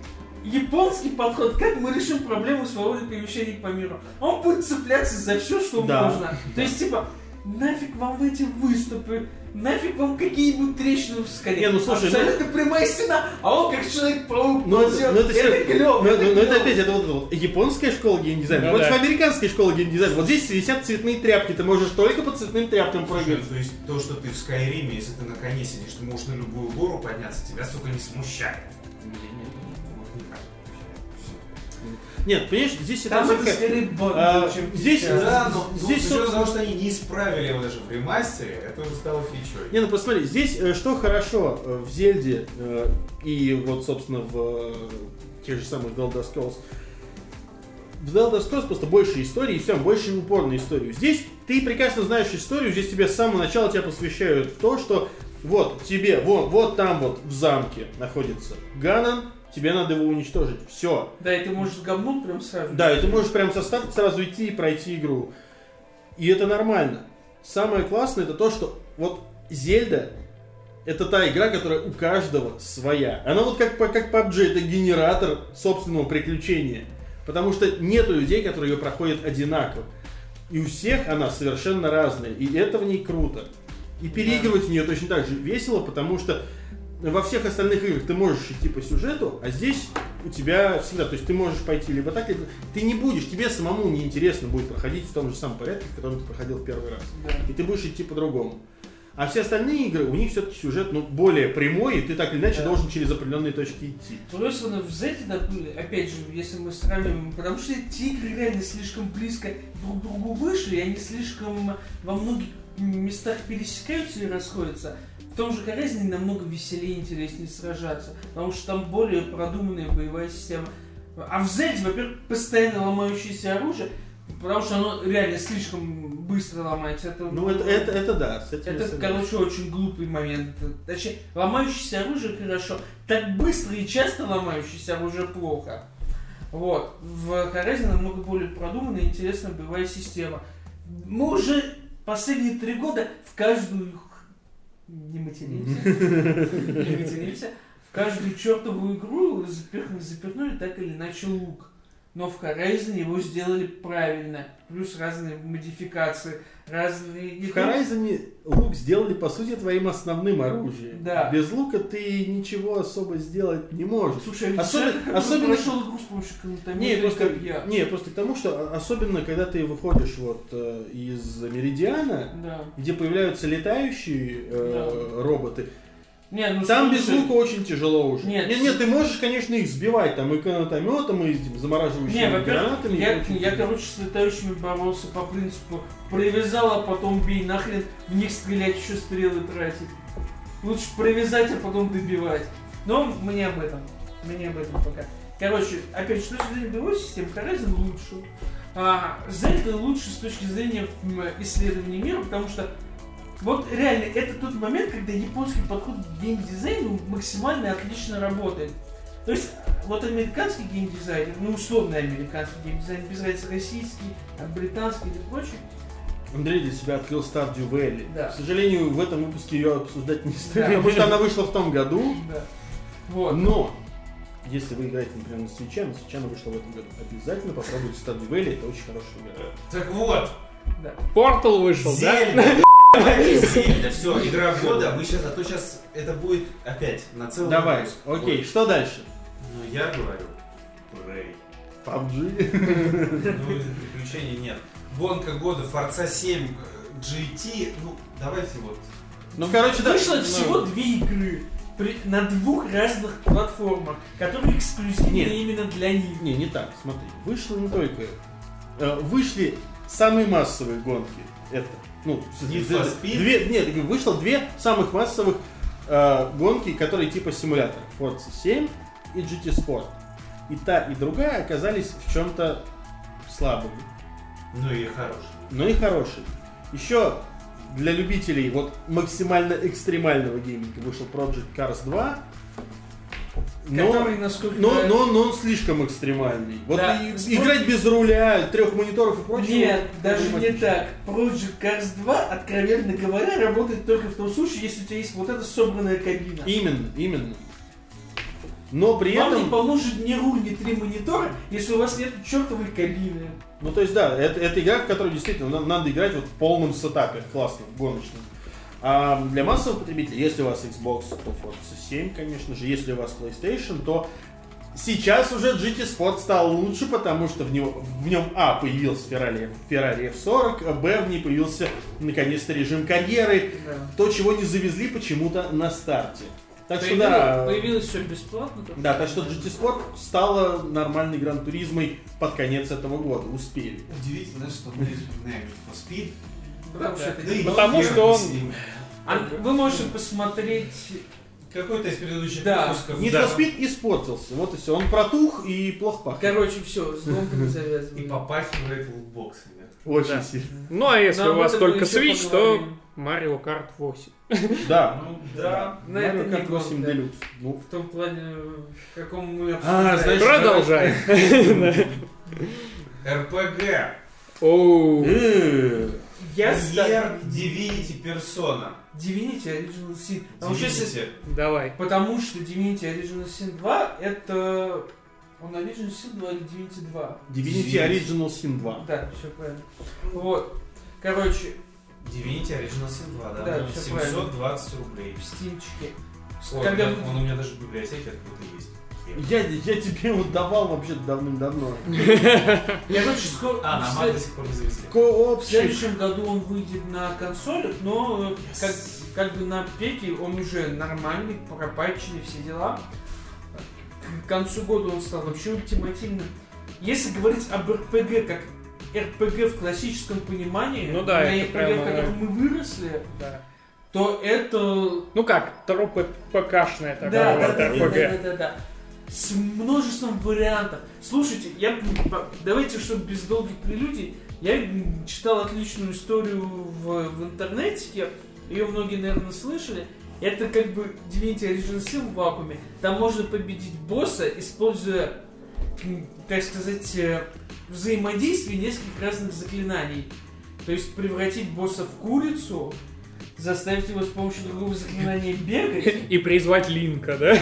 японский подход, как мы решим проблему свободы перемещения по миру. Он будет цепляться за все, что Да. можно. То есть, типа, нафиг вам в эти выступы, нафиг вам какие-нибудь трещины в скале. Не, ну, слушай, ну- Абсолютно прямая стена, а он как человек-паук Ну, это, ползет. ну, это, это клево, ну, это ну, ну, это опять, это вот, вот японская школа геймдизайна, Ну против да. американской школы геймдизайна. Вот здесь висят цветные тряпки, ты можешь только по цветным тряпкам прыгать. то есть то, что ты в Скайриме, если ты на коне сидишь, ты можешь на любую гору подняться, тебя, сука, не смущает. Вот никак не смущает. Нет, понимаешь, здесь Там это скорее баг, А, чем здесь-. Да, но Здесь, учетом собственно- того, что они не исправили его даже в ремастере, это уже стало фичой. Не, ну посмотри, здесь э, что хорошо э, в Зельде э, и вот, собственно, в тех же самых Elder Scrolls. В The Elder Scrolls просто больше истории, и все, больше упор на историю. Здесь ты прекрасно знаешь историю, здесь тебе с самого начала тебя посвящают в то, что вот тебе, вот, вот там вот в замке находится Ганан, тебе надо его уничтожить. Все. Да, и ты можешь говном прям сразу. Да, и ты можешь прям со старта сразу идти и пройти игру. И это нормально. Самое классное это то, что вот Зельда это та игра, которая у каждого своя. Она вот как, как PUBG, это генератор собственного приключения. Потому что нету людей, которые ее проходят одинаково. И у всех она совершенно разная. И это в ней круто. И переигрывать в нее точно так же весело, потому что во всех остальных играх ты можешь идти по сюжету, а здесь у тебя всегда, то есть ты можешь пойти либо так, либо ты не будешь, тебе самому неинтересно будет проходить в том же самом порядке, в котором ты проходил первый раз. Да. И ты будешь идти по-другому. А все остальные игры, у них все-таки сюжет ну, более прямой, и ты так или иначе Да. должен через определенные точки идти. Плюс он в Z, опять же, если мы сравниваем, потому что эти игры реально слишком близко друг к другу вышли, и они слишком во многих местах пересекаются и расходятся. В том же Horizon намного веселее и интереснее сражаться, потому что там более продуманная боевая система. А в Z, во-первых, постоянно ломающееся оружие, потому что оно реально слишком быстро ломается. Это, Ну, это, это, это да, с этим это, короче, очень глупый момент. Точнее, ломающееся оружие хорошо. Так быстро и часто ломающееся оружие плохо. Вот. В Horizon намного более продуманная и интересная боевая система. Мы уже последние три года в каждую... Не материмся. Не материмся. В каждую чертову игру запихнули так или иначе лук. Но в Horizon его сделали правильно. Плюс разные модификации, разные... В Horizon лук сделали, по сути, твоим основным оружием. Да. Без лука ты ничего особо сделать не можешь. Слушай, а Особенно- человек, особенно- прошел игру с помощью канатометра, Не, просто, как я. не, просто к тому, что особенно когда ты выходишь вот э, из Меридиана, Да. где появляются летающие э, роботы, Не, ну там без лука очень тяжело уже. Нет, нет, нет, ты можешь, конечно, их сбивать там и канатометом, и замораживающими Не, гранатами. я, прочим. я, короче, с летающими боролся по принципу привязал, а потом бей, нахрен в них стрелять, еще стрелы тратить. Лучше привязать, а потом добивать. Но мы не об этом. Мы не об этом пока. Короче, опять, что с точки зрения боевой системы, Horizon лучше. А, Zelda лучше с точки зрения исследования мира, потому что вот реально, это тот момент, когда японский подход к геймдизайну максимально отлично работает. То есть, вот американский геймдизайн, ну условный американский геймдизайн, без разницы российский, а британский или прочее, Андрей для себя открыл Stardew Valley. Да. К сожалению, в этом выпуске ее обсуждать не стоит, Да. потому что она вышла в том году. да. Вот. Но, если вы играете, например, на свече, на свече она вышла в этом году, обязательно попробуйте Stardew Valley, это очень хорошая игра. Так вот. Портал вышел, да? Зельда. Все, игра года. Мы сейчас, а то сейчас это будет опять на целый Давай, выпуск. окей, Вот. что дальше? Ну, я говорю, Prey. PUBG. Ну, приключений нет. Гонка года, Forza 7, э, GT. Ну, давайте вот. Ну, короче, да. Вышло ну, всего две игры при- на двух разных платформах, которые эксклюзивны Нет. именно для них. Не, не так, смотри. Вышло не только... э, Вышли самые массовые гонки. Это, ну, две- нет, вышло две самых массовых э, гонки, которые типа симулятор. Forza 7 и GT Sport. И та, и другая оказались в чем-то слабыми. Ну и хороший. но и хороший. Еще для любителей вот максимально экстремального гейминга вышел Project Cars 2. Но, насколько... но, но, но он слишком экстремальный. Вот Да. и- играть без руля, трех мониторов и прочего. Нет, даже не так. Project Cars 2, откровенно говоря, работает только в том случае, если у тебя есть вот эта собранная кабина. Именно, именно. Но при Вам не этом, поможет ни руль, ни три монитора, если у вас нет чертовой кабины. ну то есть да, это, это игра, в которую действительно на- надо играть вот в полном сетапе, классном, гоночном. А для массовых потребителей, если у вас Xbox, то Forza 7, конечно же, если у вас PlayStation, то сейчас уже GT Sport стал лучше, потому что в, него, в нем, а, появился Ferrari, Ferrari F40, а, б, в ней появился наконец-то режим карьеры, то, чего не завезли почему-то на старте. Так что Появилось, да, появилось все бесплатно. так да, так что GT Sport стала нормальной гран-туризмой под конец этого года. Успели. Удивительно, что мы вспоминаем Need for Speed. Потому что это Да и Потому что он-. А вы можете посмотреть... Какой-то из предыдущих Да. выпусков. Need да. for Speed испортился. Вот и все. Он протух и плохо пахнет. Короче, все, с гонками <laughs> И завязываем. попахивает лутбоксами. Очень Да. сильно. Ну а если Но у вас только Switch, то. Mario Kart 8. <laughs> Да. Ну, да. Но Mario это не Kart 8 гонка. Deluxe. Ну, В том плане, в каком мы А, знаешь, Продолжай. <laughs> РПГ. Оу. Я Премьер Divinity Persona. Divinity Original Sin. Потому что, если- Divinity. Давай. потому что Divinity Original Sin 2 это... Он Original Sin 2 или Divinity 2? Divinity Divinity. Original Sin 2. Да, все правильно. Вот. Короче, Divinity Original Sin 2, да. Да, ну, всё 720 рублей. В стимчике. Ой, Когда он, у меня даже в библиотеке откуда-то есть. Я, я тебе его давал вообще давным-давно. Я короче, скоро... А, на в до сих пор не завезли. В следующем году он выйдет на консолях, но э, как, как бы на пеке он уже нормальный, пропатченный, все дела. К концу года он стал вообще ультимативным. Если говорить об РПГ как РПГ в классическом понимании, Ну да, на РПГ, в прямо- котором мы выросли, Да. то это Ну как, трупы ПКшная такая Да, вот да, да, да, да, да, да. С множеством вариантов. Слушайте, я давайте, чтобы без долгих прелюдий, я читал отличную историю в, в интернете, ее многие, наверное, слышали. Это как бы Divinity Original Sin в вакууме. Там можно победить босса, используя, так сказать, э, взаимодействие нескольких разных заклинаний. То есть превратить босса в курицу, заставить его с помощью другого заклинания бегать, И призвать Линка, да?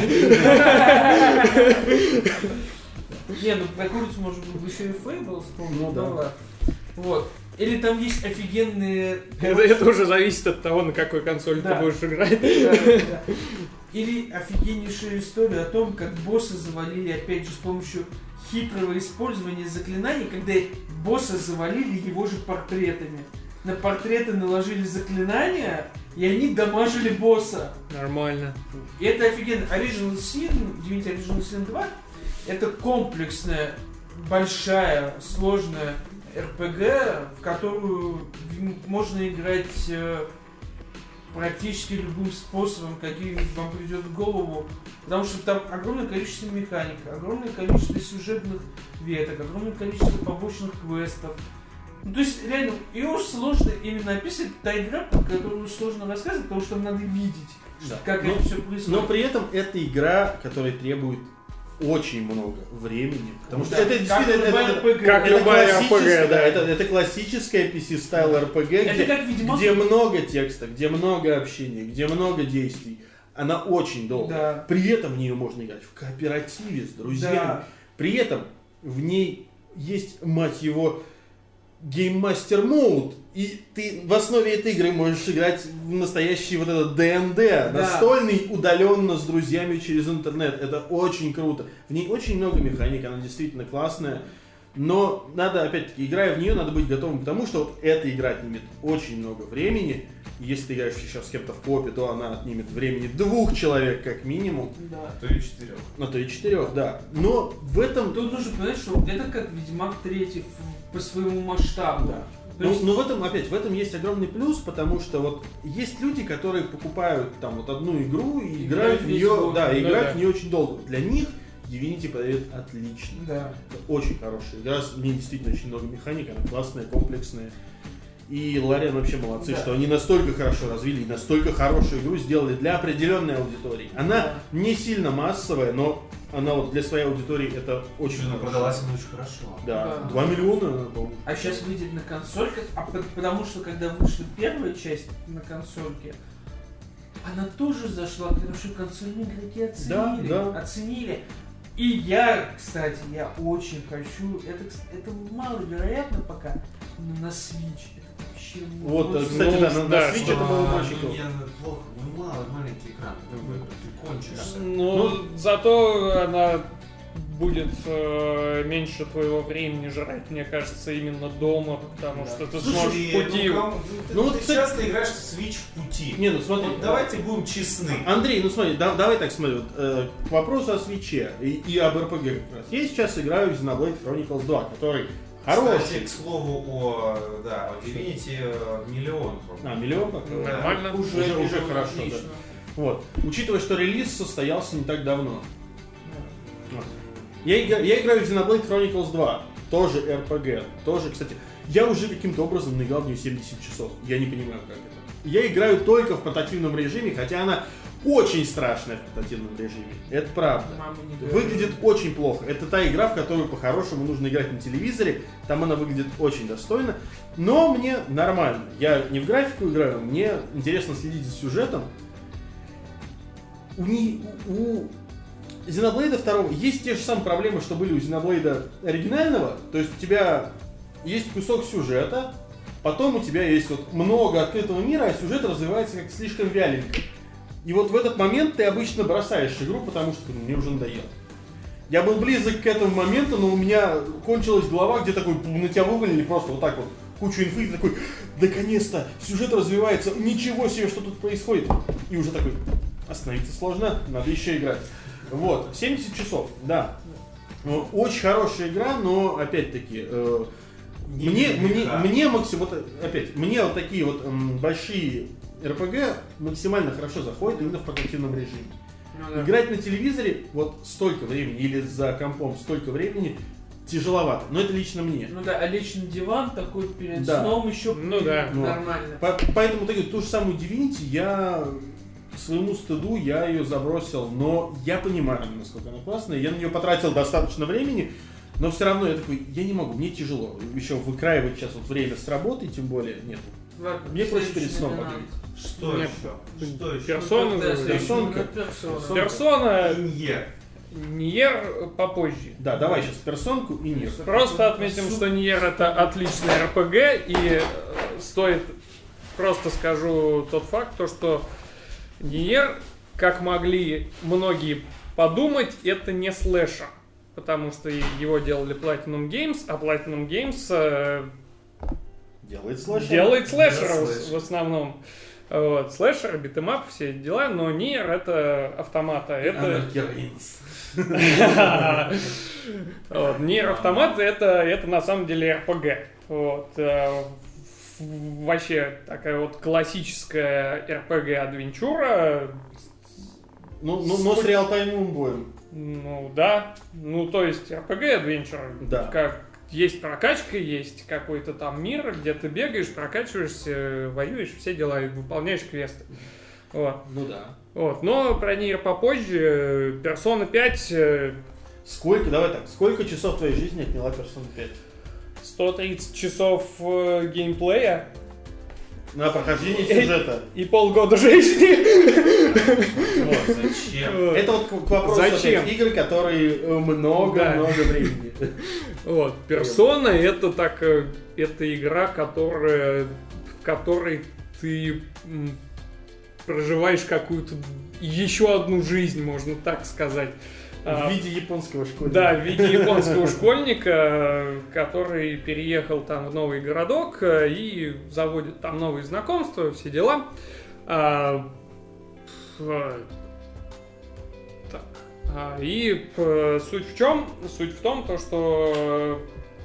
Не, ну про курицу может быть еще и Фейбл вспомнил. Ну да. ладно. Вот. Или там есть офигенные... <laughs> Это, это уже зависит от того, на какой консоль Да. ты будешь играть. Да, да, да. Или офигеннейшая история о том, как босса завалили, опять же, с помощью хитрого использования заклинаний, когда босса завалили его же портретами. На портреты наложили заклинания, и они дамажили босса. Нормально. И это офигенно. Original Sin, Divinity Original Sin 2, это комплексная, большая, сложная RPG, в которую можно играть э, практически любым способом, каким вам придет в голову. Потому что там огромное количество механик, огромное количество сюжетных веток, огромное количество побочных квестов. Ну, то есть, реально, ее сложно именно описывать, та игра, которую сложно рассказывать, потому что надо видеть, Да. как Но- это все происходит. Но при этом это игра, которая требует очень много времени. Потому что Да, это как действительно любая это, RPG. Как это любая RPG, да, это, это классическая PC-style RPG, Это где, как Ведьмак. где много текста, где много общения, где много действий. Она очень долгая. Да. При этом в нее можно играть в кооперативе с друзьями. Да. При этом в ней есть, мать его, game master mode. И ты в основе этой игры можешь играть в настоящий вот этот ДНД, настольный, удаленно с друзьями через интернет. Это очень круто. В ней очень много механик, она действительно классная. Но надо, опять-таки, играя в нее, надо быть готовым к тому, что вот эта игра отнимет очень много времени. Если ты играешь сейчас с кем-то в копе, то она отнимет времени двух человек как минимум. Да. То и четырех. На то и четырех, да. Но в этом... Тут нужно понять, что это как Ведьмак 3 в- по своему масштабу. Да. То Ну, есть- но в этом, опять, в этом есть огромный плюс, потому что вот есть люди, которые покупают там вот одну игру и играют Играют в нее, год. да, Ну играют да. в нее очень долго. Для них Divinity подойдет отлично. Да. Это очень хорошая игра, в ней действительно очень много механик, она классная, комплексная. И Лариан вообще молодцы, Да. что они настолько хорошо развили и настолько хорошую игру сделали для определенной аудитории. Она Да. не сильно массовая, но она вот для своей аудитории это очень Очень хорошо. продалась она очень хорошо. Да, Да. 2 миллиона, по-моему. А сейчас выйдет на консольках, а по- потому что когда вышла первая часть на консольке, она тоже зашла, потому что консольные игроки оценили. Да, да. Оценили. И я, кстати, я очень хочу, это, это маловероятно пока, но на Switch вообще Вот, просто- кстати, да, на, на да, Switch что- это было мальчиков. ну, не, плохо, ну мало, маленький экран, ты, ты кончишься. Ну, зато она будет э, меньше твоего времени жрать, мне кажется, именно дома, потому Да. что ты Слушай, сможешь в пути... ну, кому- ты, Ну, ты вот, кстати- часто играешь в Switch в пути. Не, ну смотри. Вот давайте будем честны. Андрей, ну смотри, да- давай так смотри, вот, э, к вопросу о свече и, и об РПГ как раз. Я сейчас играю в Xenoblade Chronicles 2, который Кстати, хороший. к слову о, да, о Divinity э, миллион. А, миллион пока? Да. Нормально. Уже, Уже- уже хорошо, отлично. Вот. Учитывая, что релиз состоялся не так давно. Вот. Я, игра- я играю в Xenoblade Chronicles 2, тоже RPG, тоже, кстати, я уже каким-то образом наиграл в нее 70 часов. Я не понимаю, как это. Я играю только в портативном режиме, хотя она очень страшная в портативном режиме. Это правда. Выглядит очень плохо. Это та игра, в которую по-хорошему нужно играть на телевизоре. Там она выглядит очень достойно. Но мне нормально. Я не в графику играю, мне интересно следить за сюжетом. У, не, у Xenoblade 2 есть те же самые проблемы, что были у Xenoblade оригинального. То есть у тебя есть кусок сюжета, Потом у тебя есть вот много открытого мира, а сюжет развивается как слишком вяленько. И вот в этот момент ты обычно бросаешь игру, потому что ну, мне уже надоело. Я был близок к этому моменту, но у меня кончилась голова, где такой на тебя вывалили просто вот так вот кучу инфы, и такой, наконец-то, сюжет развивается, ничего себе, что тут происходит. И уже такой, остановиться сложно, надо еще играть. Вот, 70 часов, да. Ну, Очень хорошая игра, но опять-таки, э, Не мне, мне, мне максимум, вот, опять, мне вот такие вот м, большие РПГ максимально хорошо заходят именно в портативном режиме. Ну да. Играть на телевизоре вот столько времени или за компом столько времени тяжеловато, но это лично мне. Ну да, а лечь на диван такой перед Да. сном еще Ну да. нормально. По- Поэтому так, ту же самую Divinity я к своему стыду я ее забросил, но я понимаю, насколько она классная, я на нее потратил достаточно времени, но все равно я такой, я не могу, мне тяжело. Еще выкраивать сейчас вот время с работы, тем более нет. Мне проще перед сном поговорить. Что Нет. еще? Что еще? Персона Персонка. персона. Персона Иньер. Ниер попозже. Да, давай сейчас персонку и нет. Просто отметим, что Nier это отличный РПГ, и э, стоит просто скажу тот факт, то что Nier, как могли многие подумать, это не слэшер. Потому что его делали Platinum Games, а Platinum Games э, Делает слэшер. делает слэшеры Да, в- слэшер. в основном. Вот, слэшер, beat 'em up, все дела, но Nier это Automata. Это... Нир <laughs> автомат это, это на самом деле РПГ. Вот. э, Вообще такая вот классическая РПГ адвенчура. Ну, ну, но с реал-таймовым боем. Ну да. Ну то есть РПГ адвенчура. Да. Как есть прокачка, есть какой-то там мир, где ты бегаешь, прокачиваешься, воюешь, все дела, и выполняешь квесты. Вот. Ну да. Вот. Но про Нир попозже. Персона 5 э, Сколько, давай так, сколько часов твоей жизни отняла Persona 5? 130 часов э, геймплея На прохождение сюжета. и полгода жизни. Вот, зачем? Это вот к, вопросу Зачем? игры, которые э, много-много времени. Вот, персона это так, э, это игра, которая, в которой ты проживаешь какую-то еще одну жизнь, можно так сказать. А, В виде японского школьника. Да, в виде японского <laughs> школьника, э, который переехал там в новый городок э, и заводит там новые знакомства, все дела. А, э, так, а, И суть в чем? Суть в том, то, что э,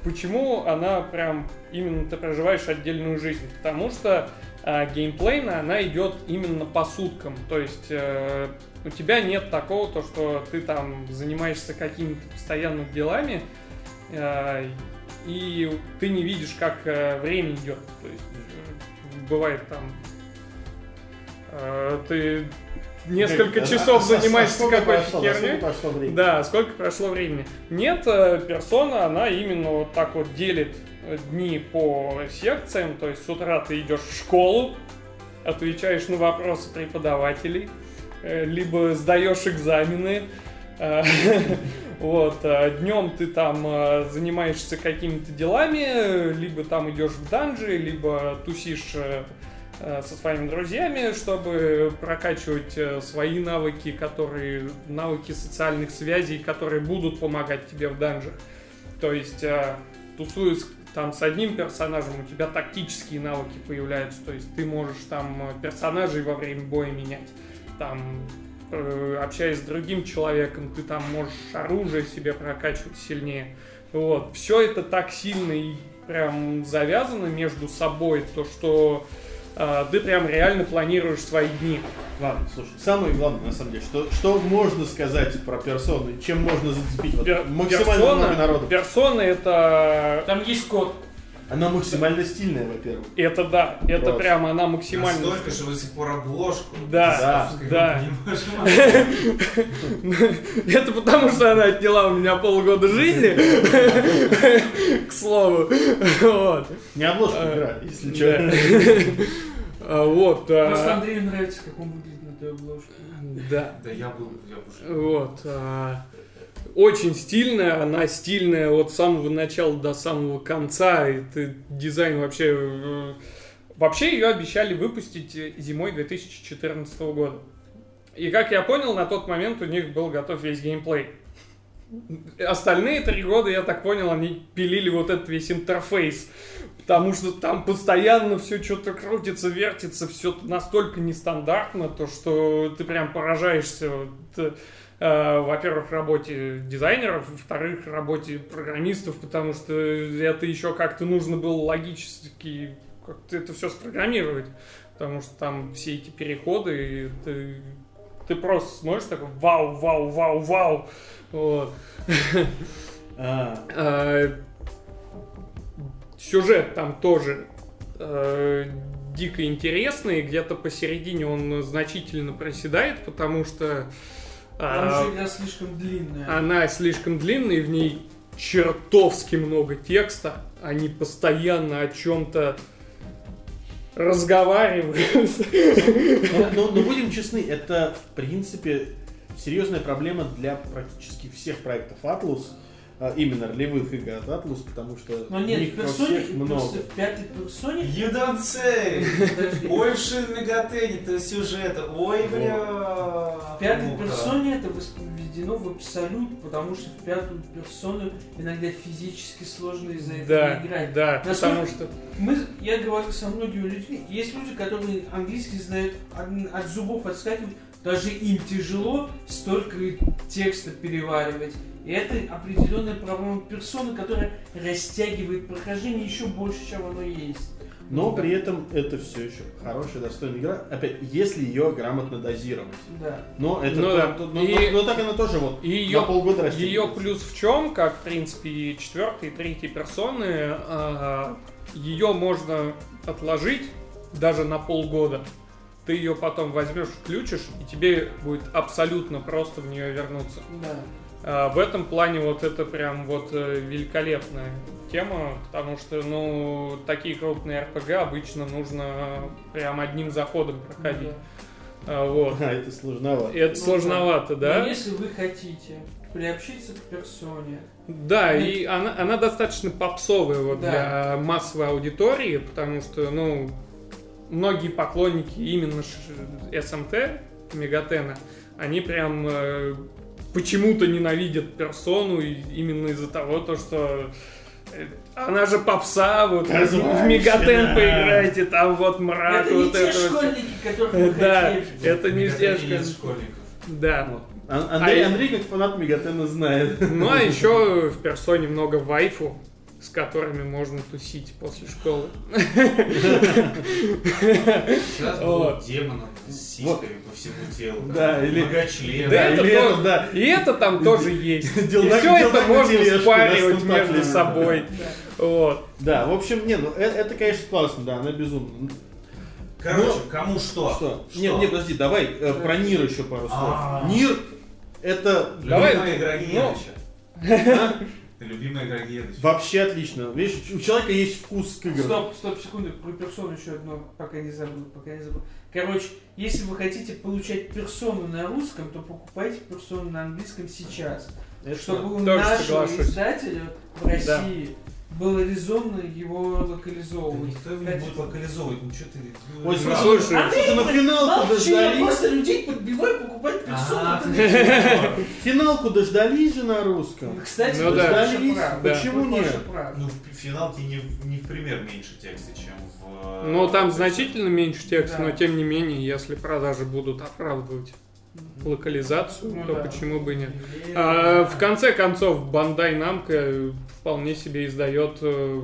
почему она прям именно ты проживаешь отдельную жизнь. Потому что а, геймплейно она идет именно по суткам. То есть э, у тебя нет такого, то, что ты там занимаешься какими-то постоянными делами, э, и ты не видишь, как э, время идет. То есть э, бывает там э, ты несколько А- часов а- занимаешься какой-то херней. сколько прошло времени? Да, сколько прошло времени. Нет, персона, она именно вот так вот делит дни по секциям. То есть с утра ты идешь в школу, отвечаешь на вопросы преподавателей, либо сдаешь экзамены. э, <laughs> Вот, днем ты там э, занимаешься какими-то делами, э, либо там идешь в данжи, либо тусишь э, э, со своими друзьями, чтобы прокачивать э, свои навыки, которые навыки социальных связей, которые будут помогать тебе в данжах. То есть, э, тусуясь там с одним персонажем, у тебя тактические навыки появляются. То есть ты можешь там э, персонажей во время боя менять. Там э, общаясь с другим человеком, ты там можешь оружие себе прокачивать сильнее. Вот. Все это так сильно и прям завязано между собой, то что э, ты прям реально планируешь свои дни. Ладно, слушай, самое главное, на самом деле, что, что можно сказать про персону, чем можно зацепить вот, Пер- максимально много народу. персона это, Там есть код. Она максимально стильная, во-первых. это да, это Просто. прям она максимально. Настолько, что до сих пор обложку. Да, да. <laughs> Это потому, что она отняла у меня полгода жизни, к слову. Не обложка А, игра, если что. А, Вот. а, Просто Андрею нравится, как он выглядит на той обложке. Да. Да я был, я бы уже. Вот. Очень стильная, она стильная от самого начала до самого конца. Это дизайн вообще... э, Вообще ее обещали выпустить э, зимой 2014 года. И как я понял, на тот момент у них был готов весь геймплей. Остальные три года, я так понял, они пилили вот этот весь интерфейс. Потому что там постоянно все что-то крутится, вертится, все настолько нестандартно, то что ты прям поражаешься. Вот, э, во-первых, работе дизайнеров, во-вторых, работе программистов, потому что это еще как-то нужно было логически как-то это все спрограммировать. Потому что там все эти переходы, и ты, ты просто смотришь такой вау, вау, вау, вау. Вот. А, А, <laughs> Сюжет там тоже э, дико интересный, где-то посередине он значительно проседает, потому что Потому а, игра слишком длинная. она слишком длинная, и в ней чертовски много текста. Они постоянно о чем-то разговаривают. Но, но- но будем честны, это в принципе серьезная проблема для практически всех проектов Atlus, а, именно ролевых игр от Atlus, потому что Но у нет, них в персоне, много. в пятой персоне... You don't say! Ой, в Шин то сюжета. Ой, бля. В пятой Ну-ка. персоне это введено в абсолют, потому что в пятую персону иногда физически сложно из-за этого Да, играть. да, потому что... Мы, я говорю со многими людьми, есть люди, которые английский знают от, зубов отскакивают, даже им тяжело столько текста переваривать. И это определенная проблема персоны, которая растягивает прохождение еще больше, чем оно есть. Но Да. при этом это все еще хорошая, достойная игра. Опять, если ее грамотно дозировать. Да. Но это Ну то- да. то- но, И- но- но так она тоже вот И ее, на полгода растет. ее плюс в чем, как в принципе и четвертой, и третьей персоны, а, ее можно отложить даже на полгода. Ты ее потом возьмешь, включишь, и тебе будет абсолютно просто в нее вернуться. Да. А, В этом плане вот это прям вот э, великолепная тема, потому что, ну, такие крупные РПГ обычно нужно прям одним заходом проходить. А, Вот. <laughs> А, это сложновато. Это Ну, сложновато, Но да? если вы хотите приобщиться к персоне, Да, Ну, и она, она достаточно попсовая вот Да. для массовой аудитории, потому что, ну, многие поклонники именно ш- СМТ, Мегатена, они прям э, почему-то ненавидят персону именно из-за того, то, что э, она же попса, вот в Мегатен поиграйте, там вот мрак, это не вот те это вот. школьники, которых вы Да, это не те нет школьники. школьников. Да. Вот. Ан- Андрей, А Андрей, как фанат Мегатена, знает. Ну а еще в персоне много вайфу, с которыми можно тусить после школы. Сейчас Вот. С сиськами по всему телу. Да, или- Многочлен. Да, это или тоже- это, да. И это там тоже есть. И Делдак- все это можно тележке, спаривать да, между собой. Вот. Да, в общем, не, ну э- это, конечно, классно, да, она безумно. Короче, кому что? Что? Нет, нет, подожди, давай э, про Нир еще пару слов. А. Нир это Давай, <laughs> Любимая игра ну. Гедыча. Ты любимая игра Гедыча. вообще отлично. Видишь, у человека есть вкус к играм. Стоп, стоп, секунду, про персону еще одно, пока не забыл, пока не забыл. Короче, если вы хотите получать персону на русском, то покупайте персону на английском сейчас. Это Чтобы у нашего соглашусь. издателя в России было резонно его локализовывать. Никто его не будет локализовывать, ну что ты... ну, Ой, слушай, А ты на финалку Молчи, я дождались. просто людей подбиваю покупать персону. <laughs> Финалку дождались же на русском. Кстати, Ну да. больше Дождались? Да. Почему нет? Ну, в финалке не, в- не в пример меньше текста, чем в... э, Ну там значительно меньше текста, Да. но тем не менее, если продажи будут оправдывать локализацию, Ну то да. почему бы и нет? А, в конце концов, Бандай Намка вполне себе издает э,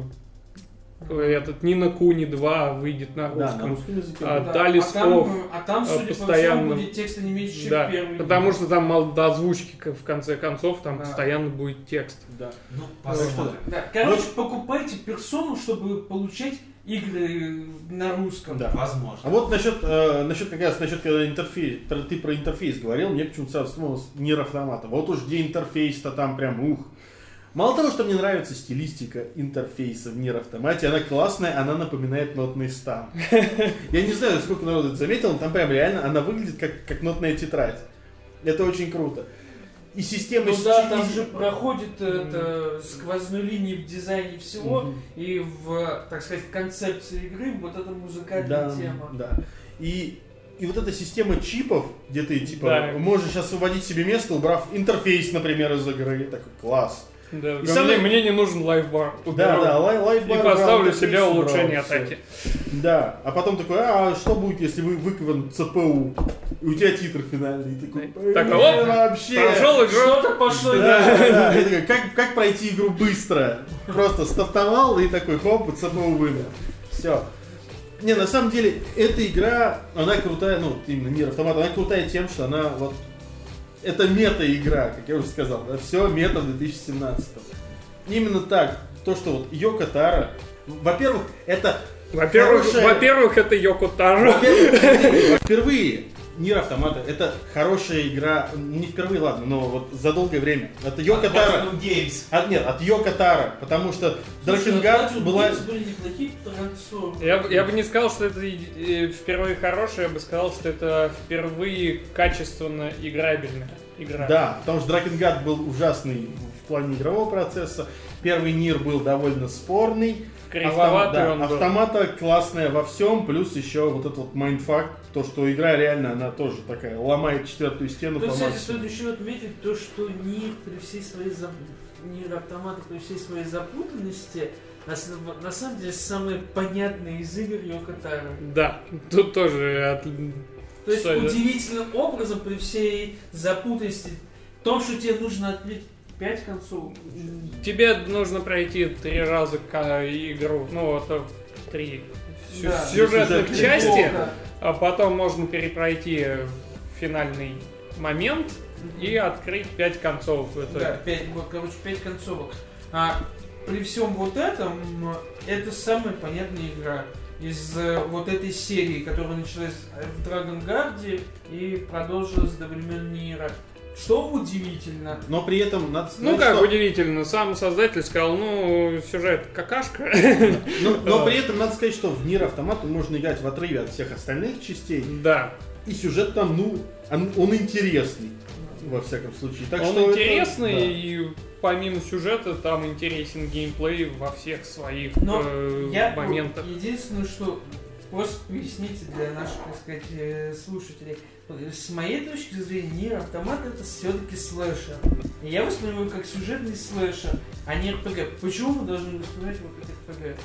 этот Нина Куни 2 выйдет на Да, на русском. русском языке. А, да. А там, а там, судя по постоянно- всему, будет текста не меньше, чем Да, первый. потому что там мало до озвучки в конце концов, там Да. постоянно будет текст. Да. Ну, посмотрим. Да, короче, покупайте персону, чтобы получать игры на русском. Да. Возможно. А вот насчет, э, насчет как раз насчет когда интерфейс, про- ты про интерфейс говорил, мне почему-то вспомнилось Нир Автомата. Вот уж где интерфейс-то там прям ух. Мало того, что мне нравится стилистика интерфейса в Нир Автомате, она классная, она напоминает нотный стан. <laughs> Я не знаю, сколько народу это заметил, но там прям реально она выглядит как, как нотная тетрадь. Это очень круто. И система... Ну да, там же проходит это сквозную линию в дизайне всего Мгм. и в, так сказать, в концепции игры вот эта музыкальная Да, тема. да. И, и вот эта система чипов, где ты типа Да. можешь освободить себе место, убрав интерфейс, например, из игры, такой класс. Да, И мне, самое- мне не нужен лайфбар. Да, да, лай, И лайфбар поставлю убрал, себе улучшение атаки. Да, а потом такой, а что будет, если вы выкован ЦПУ? И у тебя титр финальный. И такой, Так, «Блин, оп, вообще. Прошел игру. Что-то пошло Да, да, и такой, как, как пройти игру быстро? Просто стартовал и такой, хоп, и ЦПУ вымер. Все. Не, на самом деле, эта игра, она крутая, ну, именно мир автомат, она крутая тем, что она вот... Это мета-игра, как я уже сказал, да, все мета в 2017 Именно так. То, что вот Йоко Таро, во-первых, это Во-первых, Хорошая- во-первых, это Йоко Таро. во-первых, впервые Нир Автомата это хорошая игра, не впервые, ладно, но вот за долгое время. Это Йоко Таро. Platinum Games. От, нет, от Йоко Таро, потому что Дракенгард Platinum была... Games были неплохие трансформеры. Я, бы- я бы не сказал, что это э, впервые хорошее, я бы сказал, что это впервые качественно играбельная игра. Да, потому что Дракенгард был ужасный в плане игрового процесса. Первый Нир был довольно спорный. Автом- да, он был. Автомата классная во всем, плюс еще вот этот вот майндфакт, то, что игра реально, она тоже такая, ломает четвертую стену Тут, по кстати, максимуму. стоит еще отметить то, что Нир при всей своей зап... Нир Автомата при всей своей запутанности на, самом деле самые понятные из игр Йоко Таро. Да, тут тоже от- То есть да? удивительным образом при всей запутанности в том, что тебе нужно открыть пять концов. Тебе нужно пройти три раза к игру, ну вот э, три Да. сюжетных Сюжетных части, Плохо. а потом можно перепройти финальный момент и открыть пять концов. Это Да, пять, вот, короче, пять концовок. А при всем вот этом, это самая понятная игра из э, вот этой серии, которая началась в Dragon Guard и продолжилась до времен Нира. Что удивительно. Но при этом надо Ну сказать, как что- удивительно, сам создатель сказал, ну сюжет какашка. Но, но <laughs> при этом надо сказать, что в Нир Автомату можно играть в отрыве от всех остальных частей. Да, И сюжет там, ну, он, он интересный, во всяком случае. Так он что это- интересный, да. и помимо сюжета там интересен геймплей во всех своих Но э, Я моментах. единственное, что просто поясните для наших, так сказать, э, слушателей. С моей точки зрения, Нир Автомат это все-таки слэшер. И я воспринимаю как сюжетный слэшер, а не РПГ. Почему мы должны воспринимать его как РПГ?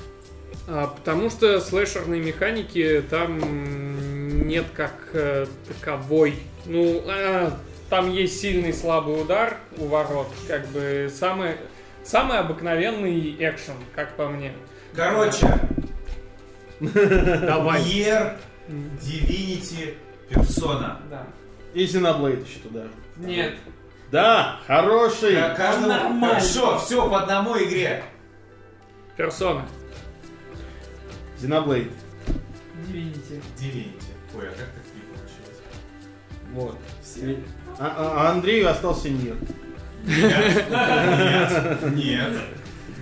А, потому что слэшерной механики там нет как э, таковой. Ну, а, там есть сильный слабый удар у ворот. Как бы самый, самый обыкновенный экшен, как по мне. Короче, <laughs> Давай. Nier, Divinity, Persona. Да. И Xenoblade еще туда. Нет. Да, хороший. Ка- Каждому... нормально. Хорошо, все по одному игре. Персона. Xenoblade. Divinity. Divinity. Ой, а как так не получилось? Вот. Все. А, а- а Андрею остался Нир. Нет, <laughs> нет, нет.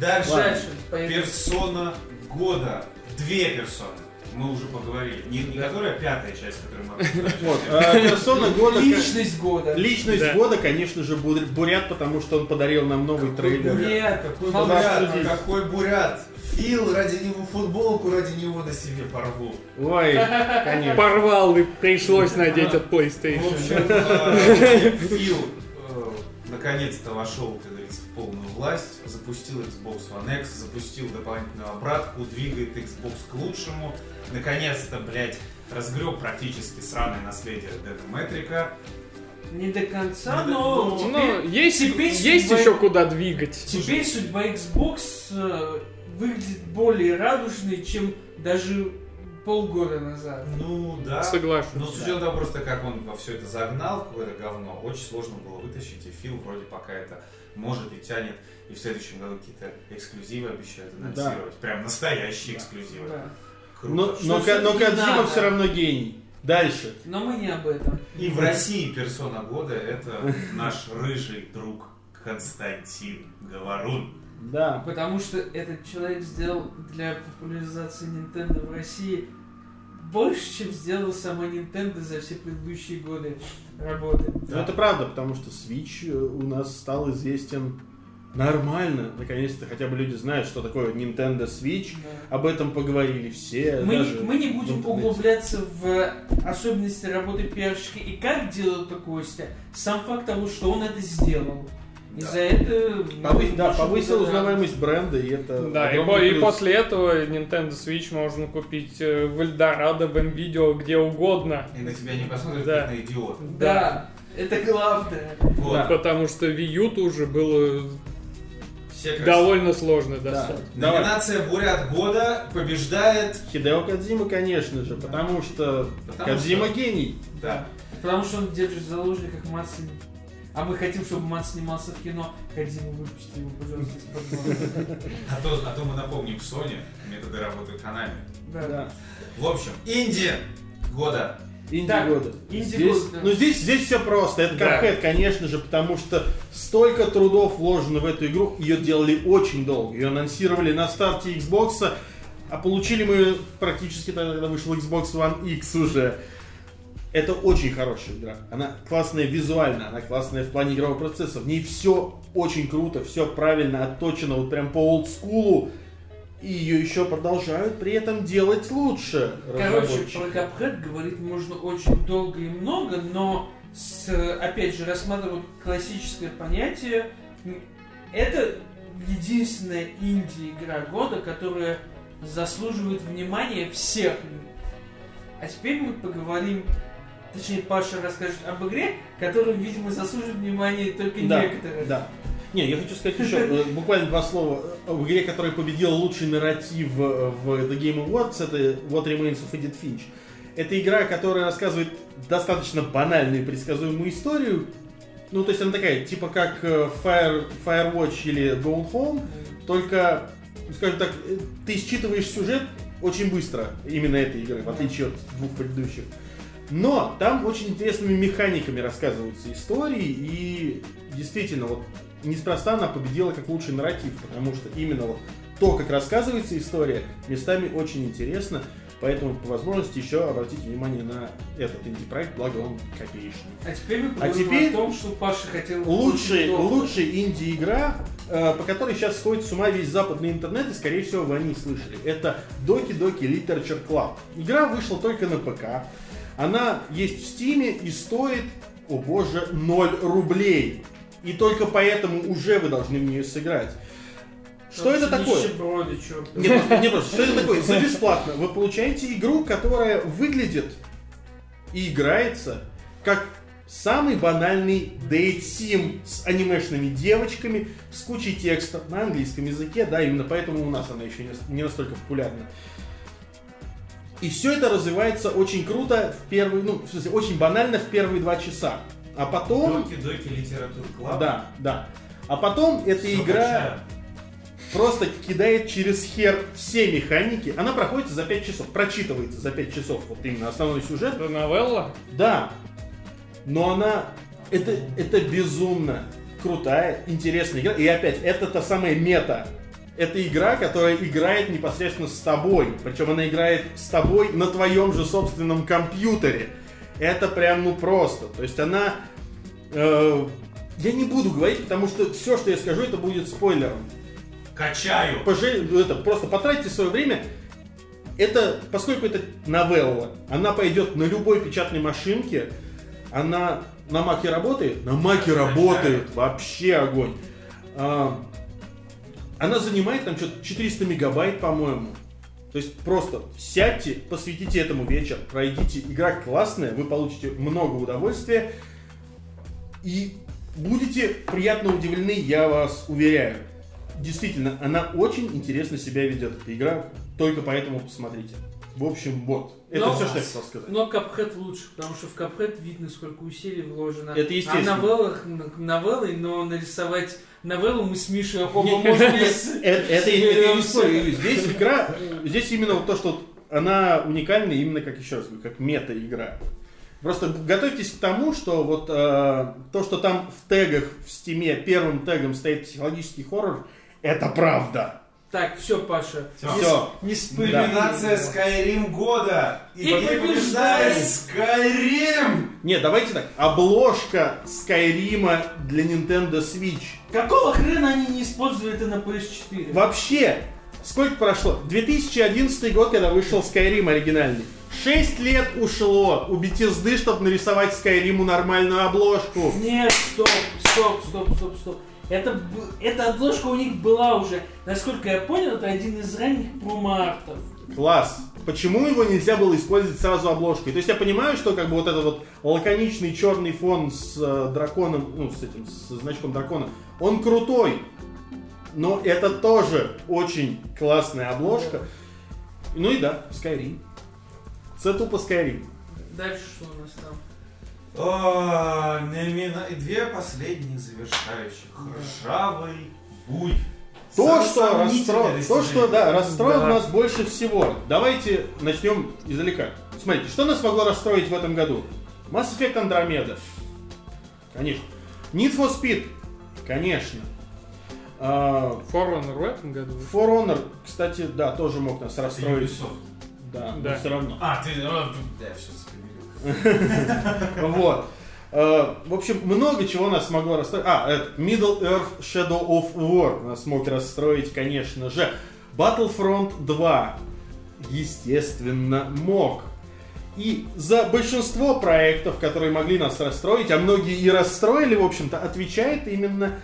Дальше. Дальше. Персона года. Две персоны. Мы уже поговорили. Не, не которая пятая часть, которую мы. <laughs> Вот. а, Персона года. Личность года. Личность Да. года, конечно же, Бур- Бурят, потому что он подарил нам новый трейлер. Нет, Какой бурят, какой бурят. Фил ради него футболку, ради него на себе порву. Ой, <laughs> конечно. Порвал и пришлось надеть от В PlayStation. общем, э, Фил э, наконец-то вошел, как в полную власть, запустил Xbox One X, запустил дополнительную обратку, двигает Xbox к лучшему. Наконец-то, блядь, разгреб практически сраное наследие Дэна Метрика. Не до конца, Не до- но ну, Ну, теперь, есть, теперь есть судьба- еще куда двигать. теперь судьба Xbox э, выглядит более радужной, чем даже полгода назад. Ну, да. Соглашусь. Но с учетом того, просто как он во все это загнал, какое-то говно, очень сложно было вытащить, и Фил вроде пока это может и тянет, и в следующем году какие-то эксклюзивы обещают анонсировать. Прям настоящие эксклюзивы. Да. Круто. Но, Что но, но надо. все равно гений. Дальше. Но мы не об этом. И в России персона года это наш рыжий друг Константин Говорун. Да. Потому что этот человек сделал для популяризации Nintendo в России больше, чем сделала сама Nintendo за все предыдущие годы работы. Ну, это правда, потому что Switch э, у нас стал известен нормально. Наконец-то хотя бы люди знают, что такое Nintendo Switch. Да. Об этом поговорили все. Мы, даже мы не будем углубляться в особенности работы пиарщика и как делал это Костя. Сам факт того, что он это сделал. И Да. за это... Повы- мы да, повысил узнаваемость бренда, и это Да, и, по- и после этого Nintendo Switch можно купить э, в Эльдорадо, в Nvidia, где угодно. И на тебя не посмотрят, Да. как на идиота. Да, это главное. Вот. Да. Потому что Wii U тоже было Все довольно сложно Да. достать. Давай. Номинация «Буря от года» побеждает... Хидео Кадзима, конечно же, потому что Потому Кадзима что- гений. Да. Потому что он держит в заложниках Мат сни- А мы хотим, чтобы Мат снимался в кино. Кадзиму выпусти его, пожалуйста, из-под носа. А то, а то мы напомним Sony методы работы Konami. Да. Да. В общем, Инди года. Инди Так, года. инди здесь, год, да. Ну здесь, здесь все просто. Это Да. Cuphead, конечно же, потому что столько трудов вложено в эту игру. Ее делали очень долго. Ее анонсировали на старте Xbox, а получили мы практически тогда, когда вышел Xbox One X уже. Это очень хорошая игра. Она классная визуально, она классная в плане игрового процесса. В ней все очень круто, все правильно отточено, вот прям по олдскулу. И ее еще продолжают при этом делать лучше. Короче, про Cuphead говорить можно очень долго и много, но с, опять же, рассматривая классическое понятие, это единственная инди-игра года, которая заслуживает внимания всех. А теперь мы поговорим, точнее, Паша расскажет об игре, которая, видимо, заслуживает внимания только Да, некоторые. Да. Не, я хочу сказать еще э, буквально два слова об игре, которая победила лучший нарратив э, в The Game Awards. Это What Remains of Edith Finch. Это игра, которая рассказывает достаточно банальную и предсказуемую историю. Ну, то есть она такая, типа как э, Fire, Firewatch или Gone Home, только, скажем так, ты считываешь сюжет очень быстро именно этой игры, в отличие от двух предыдущих. Но там очень интересными механиками рассказываются истории, и действительно, вот неспроста она победила как лучший нарратив, потому что именно вот то, как рассказывается история, местами очень интересно, поэтому по возможности еще обратите внимание на этот инди-проект, благо он копеечный. А теперь мы А поговорим теперь о том, что Паша хотел... Лучший, долго. лучшая инди-игра, э, по которой сейчас сходит с ума весь западный интернет, и, скорее всего, вы о ней слышали. Это Doki Doki Literature Club. Игра вышла только на ПК. Она есть в Стиме и стоит, о боже, 0 рублей. И только поэтому уже вы должны в нее сыграть. Что это такое? Чёрт. Не просто, не просто. Что это такое? За бесплатно. Вы получаете игру, которая выглядит и играется как самый банальный дейт сим с анимешными девочками, с кучей текста на английском языке, да, именно поэтому у нас она еще не настолько популярна. И все это развивается очень круто в первые, ну, в смысле, очень банально в первые два часа. А потом... Доки-доки литератур клаб. Да, да. А потом эта Всё игра просто кидает через хер все механики. Она проходит за 5 часов, прочитывается за 5 часов, вот именно основной сюжет. Это новелла? Да, но она, это, это безумно крутая, интересная игра. И опять, это та самая мета. Это игра, которая играет непосредственно с тобой. Причем она играет с тобой на твоем же собственном компьютере. Это прям ну просто. То есть она... э, я не буду говорить, потому что все, что я скажу, это будет спойлером. Качаю. Пожале- это, просто потратьте свое время. Это, поскольку это новелла, она пойдет на любой печатной машинке, она на маке работает? На маке работает, вообще огонь. Она занимает там что-то 400 мегабайт, по-моему. То есть просто сядьте, посвятите этому вечер, пройдите. Игра классная, вы получите много удовольствия. И будете приятно удивлены, я вас уверяю. Действительно, она очень интересно себя ведет, игра. Только поэтому посмотрите. В общем, вот. Это Но- все, что я хотел сказать. Но Капхед лучше, потому что в Капхед видно, сколько усилий вложено. Это естественно. А новеллах, новеллы, но нарисовать новеллу мы с Мишей оба можем. Это, <laughs> не. Здесь игра, здесь именно вот то, что она уникальна именно, как еще раз говорю, как мета-игра. Просто готовьтесь к тому, что вот э, то, что там в тегах в стиме первым тегом стоит психологический хоррор, это правда. Так, все, Паша. Всё. с- не спыли. Номинация Skyrim года. И, И побеждает Skyrim! Не, давайте так. Обложка Скайрима для Nintendo Switch. Какого хрена они не использовали это на PS4? Вообще, сколько прошло? 2011 год, когда вышел Skyrim оригинальный. 6 лет ушло у Bethesda, чтобы нарисовать Скайриму нормальную обложку. Нет, стоп, стоп, стоп, стоп, стоп. Это, эта обложка у них была уже. Насколько я понял, это один из ранних промо-артов. Класс. Почему его нельзя было использовать сразу обложкой? То есть я понимаю, что как бы вот этот вот лаконичный черный фон с э, драконом, ну с этим, с значком дракона, он крутой. Но это тоже очень классная обложка. Ну и да, Skyrim. Це тупо Skyrim. Дальше что у нас там? О, две последних завершающих. Ржавый буй. То, что, сомнительное расстро... то, что да, расстроило Да. нас больше всего. Давайте начнем издалека. Смотрите, что нас могло расстроить в этом году? Mass Effect Andromeda. Конечно. Need for Speed. Конечно. А, Forerunner в этом году. For Honor, кстати, да, тоже мог нас расстроить. Да, Да. но все равно. А, ты... а, Да, все. <laughs> Вот. Э, В общем, много чего нас могло расстроить. А, это Middle Earth Shadow of War нас мог расстроить, конечно же. Battlefront 2, естественно, мог. И за большинство проектов, которые могли нас расстроить, а многие и расстроили, в общем-то, отвечает именно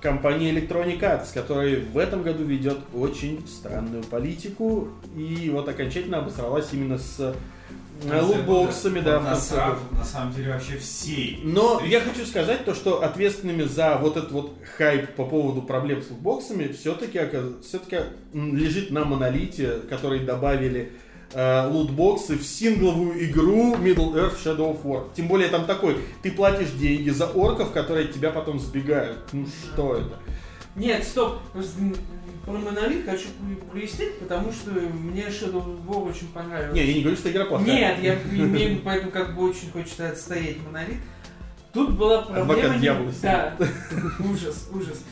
компания Electronic Arts, которая в этом году ведет очень странную политику и вот окончательно обосралась именно с лутбоксами, да, на, года. на самом деле вообще всей. Но я хочу сказать то, что ответственными за вот этот вот хайп по поводу проблем с лутбоксами все-таки все-таки лежит на монолите, которые добавили э, лутбоксы в сингловую игру Middle Earth Shadow of War. Тем более там такой, ты платишь деньги за орков, которые от тебя потом сбегают. Ну что это? Нет, стоп. Про монолит хочу про- прояснить, потому что мне Shadow of War очень понравилось. Не, я не говорю, что игра плохая. Нет, я имею в виду, поэтому как бы очень хочется отстоять монолит. Тут была проблема... Не- Да, ужас, ужас.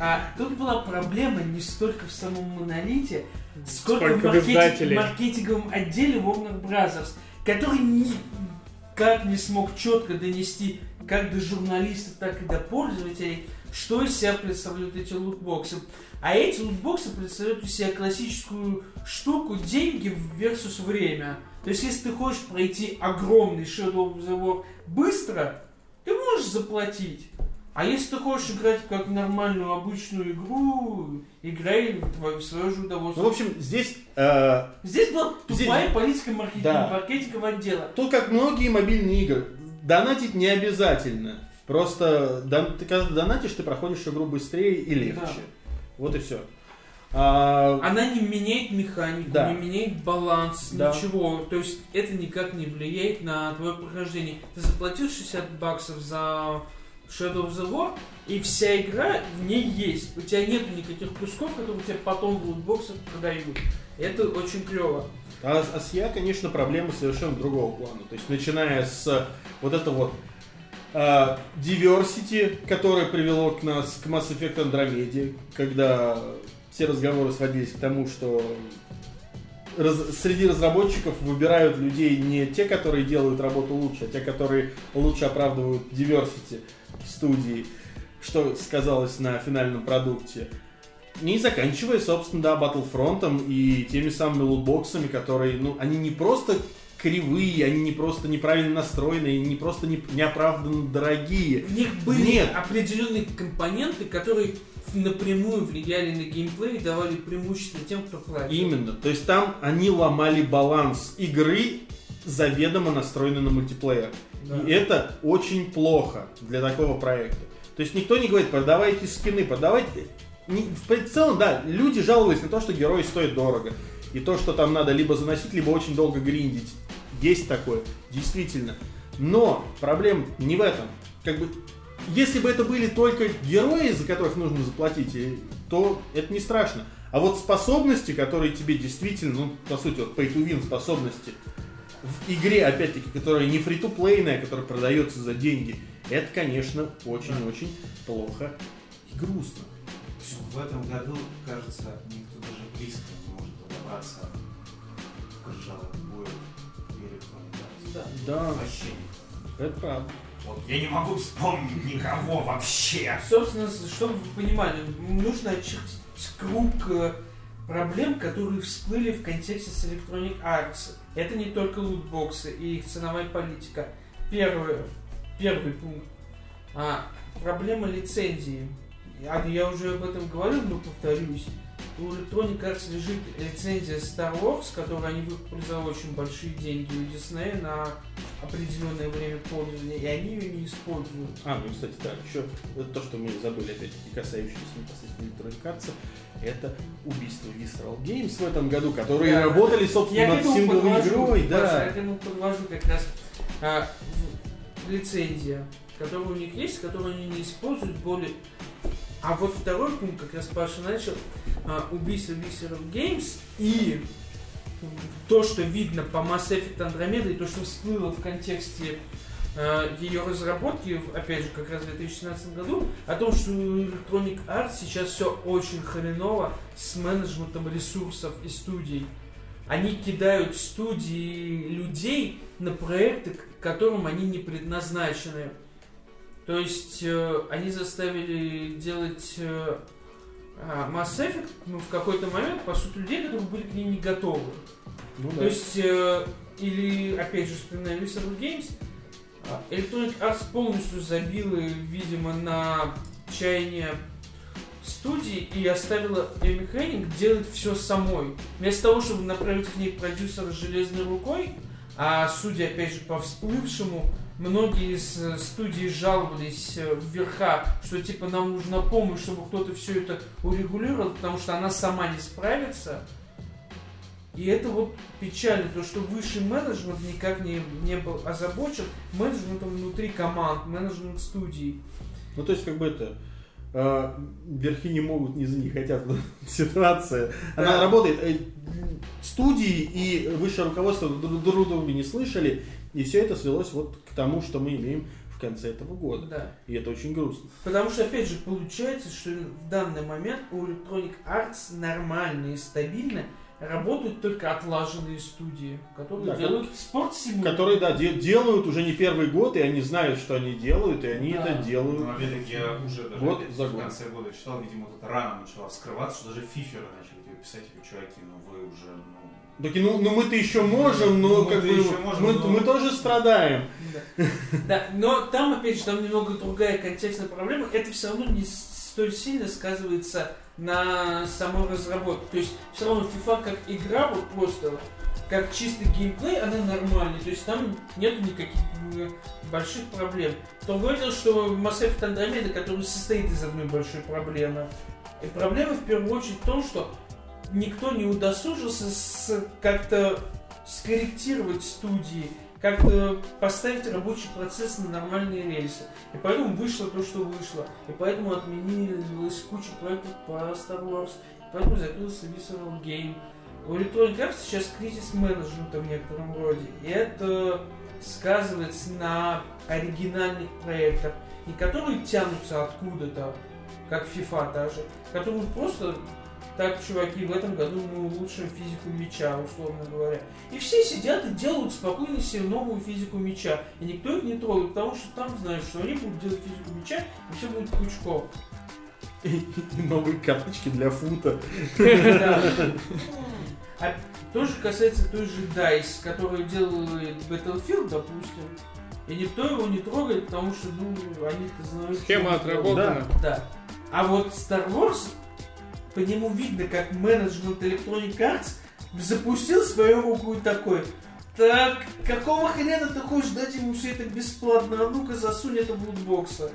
А тут была проблема не столько в самом монолите, сколько, Сколько в маркетинг- маркетинговом отделе Warner Brothers, который никак не смог четко донести как до журналистов, так и до пользователей, что из себя представляют эти лутбоксы. А эти лутбоксы представляют из себя классическую штуку деньги versus время. То есть, если ты хочешь пройти огромный Shadow of the War быстро, ты можешь заплатить. А если ты хочешь играть как нормальную обычную игру, играй в свое же Ну, удовольствие. в общем, здесь э, Здесь была Здесь- тупая политика маркетинга, Да. маркетингового отдела. Тут, как многие мобильные игры, донатить не обязательно. Просто ты когда донатишь, ты проходишь игру быстрее и легче. Да. Вот и все. А, Она не меняет механику, Да. не меняет баланс, Да. ничего. То есть это никак не влияет на твое прохождение. Ты заплатил 60 баксов за Shadow of the War, и вся игра в ней есть. У тебя нет никаких кусков, которые тебе потом в лутбоксах продают. Это очень клево. а, а с я, конечно, проблемы совершенно другого плана. То есть, начиная с вот этого вот diversity, которое привело к нас к Mass Effect Andromeda, когда все разговоры сводились к тому, что раз- среди разработчиков выбирают людей не те, которые делают работу лучше, а те, которые лучше оправдывают diversity в студии, что сказалось на финальном продукте. Не заканчивая, собственно, да, Battlefront и теми самыми лутбоксами, которые, ну, они не просто кривые, они не просто неправильно настроенные, они не просто не, неоправданно дорогие. В них были Нет. определенные компоненты, которые напрямую влияли на геймплей и давали преимущество тем, кто платит. Именно. То есть там они ломали баланс игры, заведомо настроенной на мультиплеер. Да. И это очень плохо для такого проекта. То есть никто не говорит, продавайте скины, продавайте... В целом, да, люди жаловались на то, что герои стоят дорого. И то, что там надо либо заносить, либо очень долго гриндить. Есть такое, действительно. Но проблема не в этом. Как бы, если бы это были только герои, за которых нужно заплатить, и- то это не страшно. А вот способности, которые тебе действительно, ну, по сути, вот pay to win способности, в игре, опять-таки, которая не фри to плейная которая продается за деньги, это, конечно, очень-очень плохо и грустно. В этом году, кажется, никто даже близко не может подобраться к Arts. Да. Да, Вообще это правда. Вот я не могу вспомнить никого вообще. Собственно, чтобы вы понимали, нужно очертить круг э, проблем, которые всплыли в контексте с Electronic Arts. Это не только лутбоксы и их ценовая политика. Первый, первый пункт. А, проблема лицензии. Я, я уже об этом говорил, но повторюсь. У Electronic Arts лежит лицензия Star Wars, которую они выкупили за очень большие деньги у Disney на определенное время пользования, и они ее не используют. А, ну кстати, да, еще то, что мы забыли, опять-таки, касающееся непосредственно Electronic Arts, это убийство Visceral Games в этом году, которые Да. работали, собственно, Я над сингловой игрой, Паша, да. я к этому подвожу как раз а, лицензия, которая у них есть, которую они не используют более... А вот второй пункт, как раз Паша начал, а, убийство Visceral Games и то, что видно по Mass Effect Andromeda и то, что всплыло в контексте э, ее разработки, опять же, как раз в 2017 году, о том, что у Electronic Arts сейчас все очень хреново с менеджментом ресурсов и студий. Они кидают студии людей на проекты, к которым они не предназначены. То есть э, они заставили делать э, а, Mass Effect ну, в какой-то момент, по сути, людей, которые были к ней не готовы. Ну То да. есть, э, или, опять же, вспоминаем Visceral Games, а, Electronic Arts полностью забила, видимо, на чаяние студии и оставила Эми Хеннинг делать все самой. Вместо того, чтобы направить к ней продюсера с железной рукой, а судя, опять же, по всплывшему, многие из э, студий жаловались э, в верха, что типа нам нужна помощь, чтобы кто-то все это урегулировал, потому что она сама не справится. И это вот печально, то что высший менеджмент никак не, не был озабочен менеджментом внутри команд, менеджмент студий. Ну, то есть, как бы это... э, верхи не могут, низы не хотят. <laughs> Ситуация. Она Да. работает. э, студии и высшее руководство друг друг друга не слышали. И все это свелось вот к тому, что мы имеем в конце этого года. Да. И это очень грустно. Потому что, опять же, получается, что в данный момент у Electronic Arts нормально и стабильно работают только отлаженные студии, которые Да, делают спорт Которые, да, де- делают уже не первый год, и они знают, что они делают, и они Да. это делают. Ну, опять-таки, я уже даже Год опять за в год. конце года читал, видимо, вот эта рана начала вскрываться, что даже фиферы начали тебе писать, типа, чуваки, ну вы уже, ну... Так, ну, ну мы-то еще можем, но Ну, как бы можем, мы, но- мы тоже страдаем. Да. Да, но там, опять же, там немного другая контекстная проблема. Это все равно не столь сильно сказывается на самой разработке. То есть, все равно FIFA как игра, вот просто как чистый геймплей, она нормальная. То есть, там нет никаких э, больших проблем. Другое дело, что Mass Effect Andromeda, который состоит из одной большой проблемы. И проблема в первую очередь в том, что никто не удосужился как-то скорректировать студии, как-то поставить рабочий процесс на нормальные рельсы. И поэтому вышло то, что вышло. И поэтому отменилась куча проектов по Star Wars. И поэтому закрылся Visceral Game. У Electronic Arts сейчас кризис менеджмента в некотором роде. И это сказывается на оригинальных проектах, не которые тянутся откуда-то, как FIFA даже, которые просто так, чуваки, в этом году мы улучшим физику мяча, условно говоря. И все сидят и делают спокойно себе новую физику мяча. И никто их не трогает, потому что там знают, что они будут делать физику мяча, и все будет пучком. И новые карточки для фута. <laughs> Да. А то же касается той же DICE, которую делает Battlefield, допустим. И никто его не трогает, потому что, ну, они-то знают... Схема отработана. Да. А вот Star Wars, по нему видно, как менеджмент Electronic Arts запустил свою руку и такой, так, какого хрена ты хочешь дать ему все это бесплатно? А ну-ка засунь это в лутбоксы.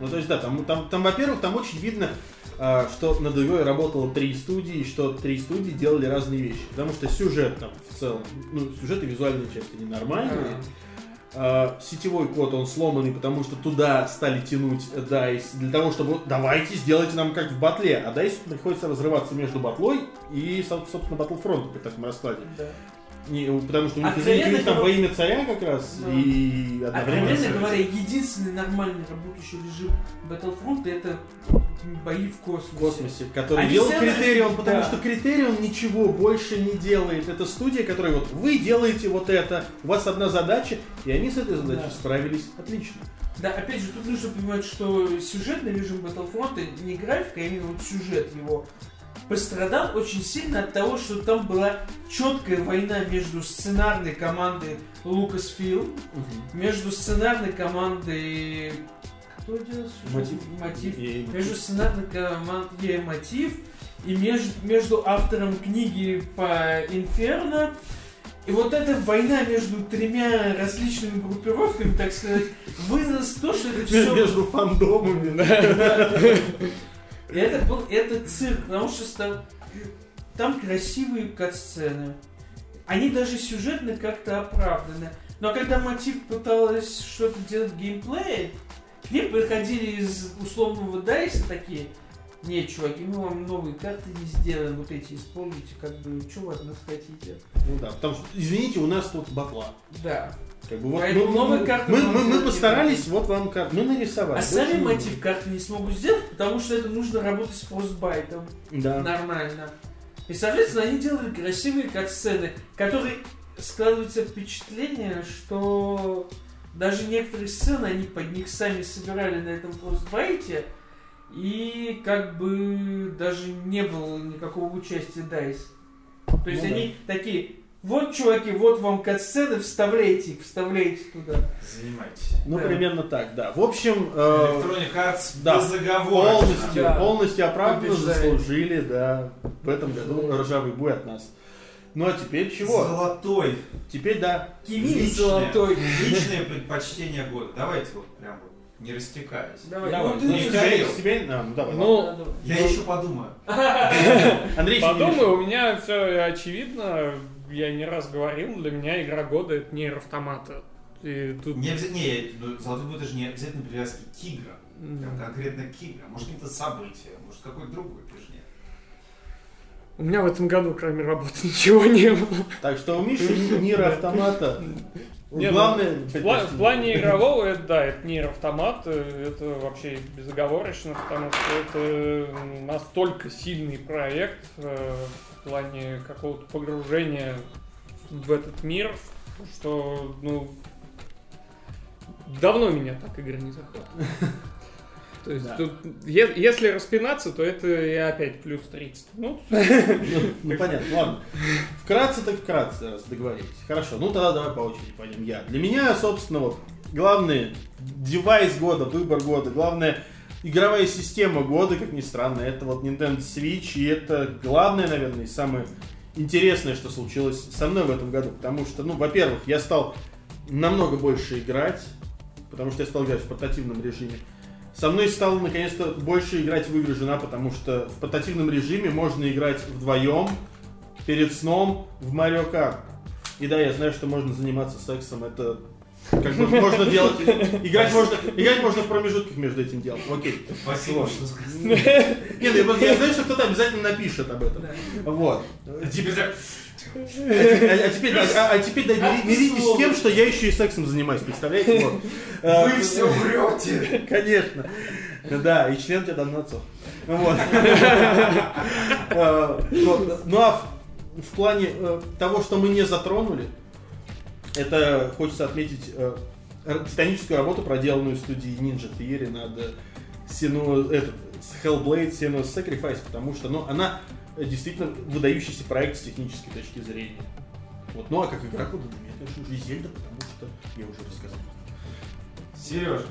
Ну, то есть, да, там, там, там во-первых, там очень видно, а, что над игрой работало три студии, и что три студии делали разные вещи. Потому что сюжет там в целом, ну, сюжет и визуальная часть, они нормальные. А, сетевой код, он сломанный, потому что туда стали тянуть DICE для того, чтобы давайте сделайте нам как в батле. А DICE приходится разрываться между батлой и, со- собственно, Battlefront при таком раскладе. Да. Не, потому что у них, извините, там во имя царя как раз Да. и. Откровенно говоря, единственный нормальный работающий режим Battlefront это бои в космосе. в космосе, который делал сделали- Критерион, потому да. что Критерион ничего больше не делает. Это студия, которая вот вы делаете вот это, у вас одна задача, и они с этой задачей Да. справились отлично. Да, опять же, тут нужно понимать, что сюжетный режим Battlefront, не графика, а именно вот сюжет его, пострадал очень сильно от того, что там была четкая война между сценарной командой Lucasfilm, между сценарной командой... Кто делал? Мотив. Мотив. Между сценарной командой Мотив и между, между автором книги по Инферно. И вот эта война между тремя различными группировками, так сказать, вылилась в то, что это все... Между фандомами. Это был это цирк, потому что ста- там красивые катсцены. Они даже сюжетно как-то оправданы. Но когда мотив пыталась что-то делать в геймплее, к ним приходили из условного дайса такие, не, чуваки, мы вам новые карты не сделаем, вот эти используйте, как бы, что вы от нас хотите? Ну да, потому что, извините, у нас тут батла. Да. Как бы вот Поэтому мы, новые карты мы, мы- мы постарались, вот вам как, мы нарисовали. А сами мотив карты не смогут сделать, потому что это нужно работать с постбайтом. Да. нормально. И, соответственно, они делали красивые кат-сцены, которые складывается впечатление, что даже некоторые сцены они под них сами собирали на этом постбайте, и как бы даже не было никакого участия DICE. То есть Ну да. они такие, вот, чуваки, вот вам кат-сцены, вставляйте их, вставляйте туда. Занимайтесь. Ну, Да. примерно так, да. В общем, э, Electronic Arts да, полностью, Да. полностью оправданно заслужили, да, в этом году ржавый бой от нас. Ну, а теперь чего? Золотой. Теперь, да, Кивин Личное- золотой. Личное предпочтение года. Давайте вот прям вот не растекаясь. Давай, давай. ну, ты Ну, не Михаил. тебе- а, ну, давай. Ну, Да, давай. Я еще подумаю. <laughs> <laughs> Андрей решил. у меня все очевидно. Я не раз говорил, для меня игра года это не автомата. И тут Не, не, ну, золотой год же не обязательно привязки к играм. Прям м, конкретно к играм. Может, какие-то события, может, какой-то другой нет. у меня в этом году, кроме работы, <laughs> ничего не было. Так что у Миши Нир автомата. Не, ну, Главное, В, пла- в плане игрового, это, да, это не автомат, это вообще безоговорочно, потому что это настолько сильный проект э, в плане какого-то погружения в этот мир, что, ну, давно меня так игры не захватывали. <laughs> То есть Да. тут, е- если распинаться, то это и опять плюс 30 минут. <laughs> Ну, ну, понятно, ладно. Вкратце так вкратце, раз договорились. Хорошо, ну тогда давай по очереди пойдем я. Для меня, собственно, вот главный девайс года, выбор года, главная игровая система года, как ни странно, это вот Nintendo Switch, и это главное, наверное, и самое интересное, что случилось со мной в этом году. Потому что, ну, во-первых, я стал намного больше играть, потому что я стал играть в портативном режиме. Со мной стало наконец-то больше играть в игры жена, потому что в портативном режиме можно играть вдвоем, перед сном, в Марио Карт. И да, я знаю, что можно заниматься сексом, это как бы можно делать, <laughs> играть можно, играть можно в промежутках между этим делом. Окей. Спасибо, что сказал. Нет, я, просто- я знаю, что кто-то обязательно напишет об этом. Вот. А, те- а- а теперь, а- а теперь да, мири- миритесь с тем, что я еще и сексом занимаюсь, представляете? Вот. А, Вы все врете. Конечно. Да, и член тебя давно отцов. Вот. <laughs> А, вот. Ну а в- в плане э, того, что мы не затронули, это хочется отметить э, титаническую работу, проделанную студией Ninja Theory над э, Senu- этот, с Hellblade Senua's Sacrifice, потому что ну, она э, действительно выдающийся проект с технической точки зрения. Вот. Ну а как игра года для меня, конечно, уже Зельда, потому что я уже рассказал. Сережа,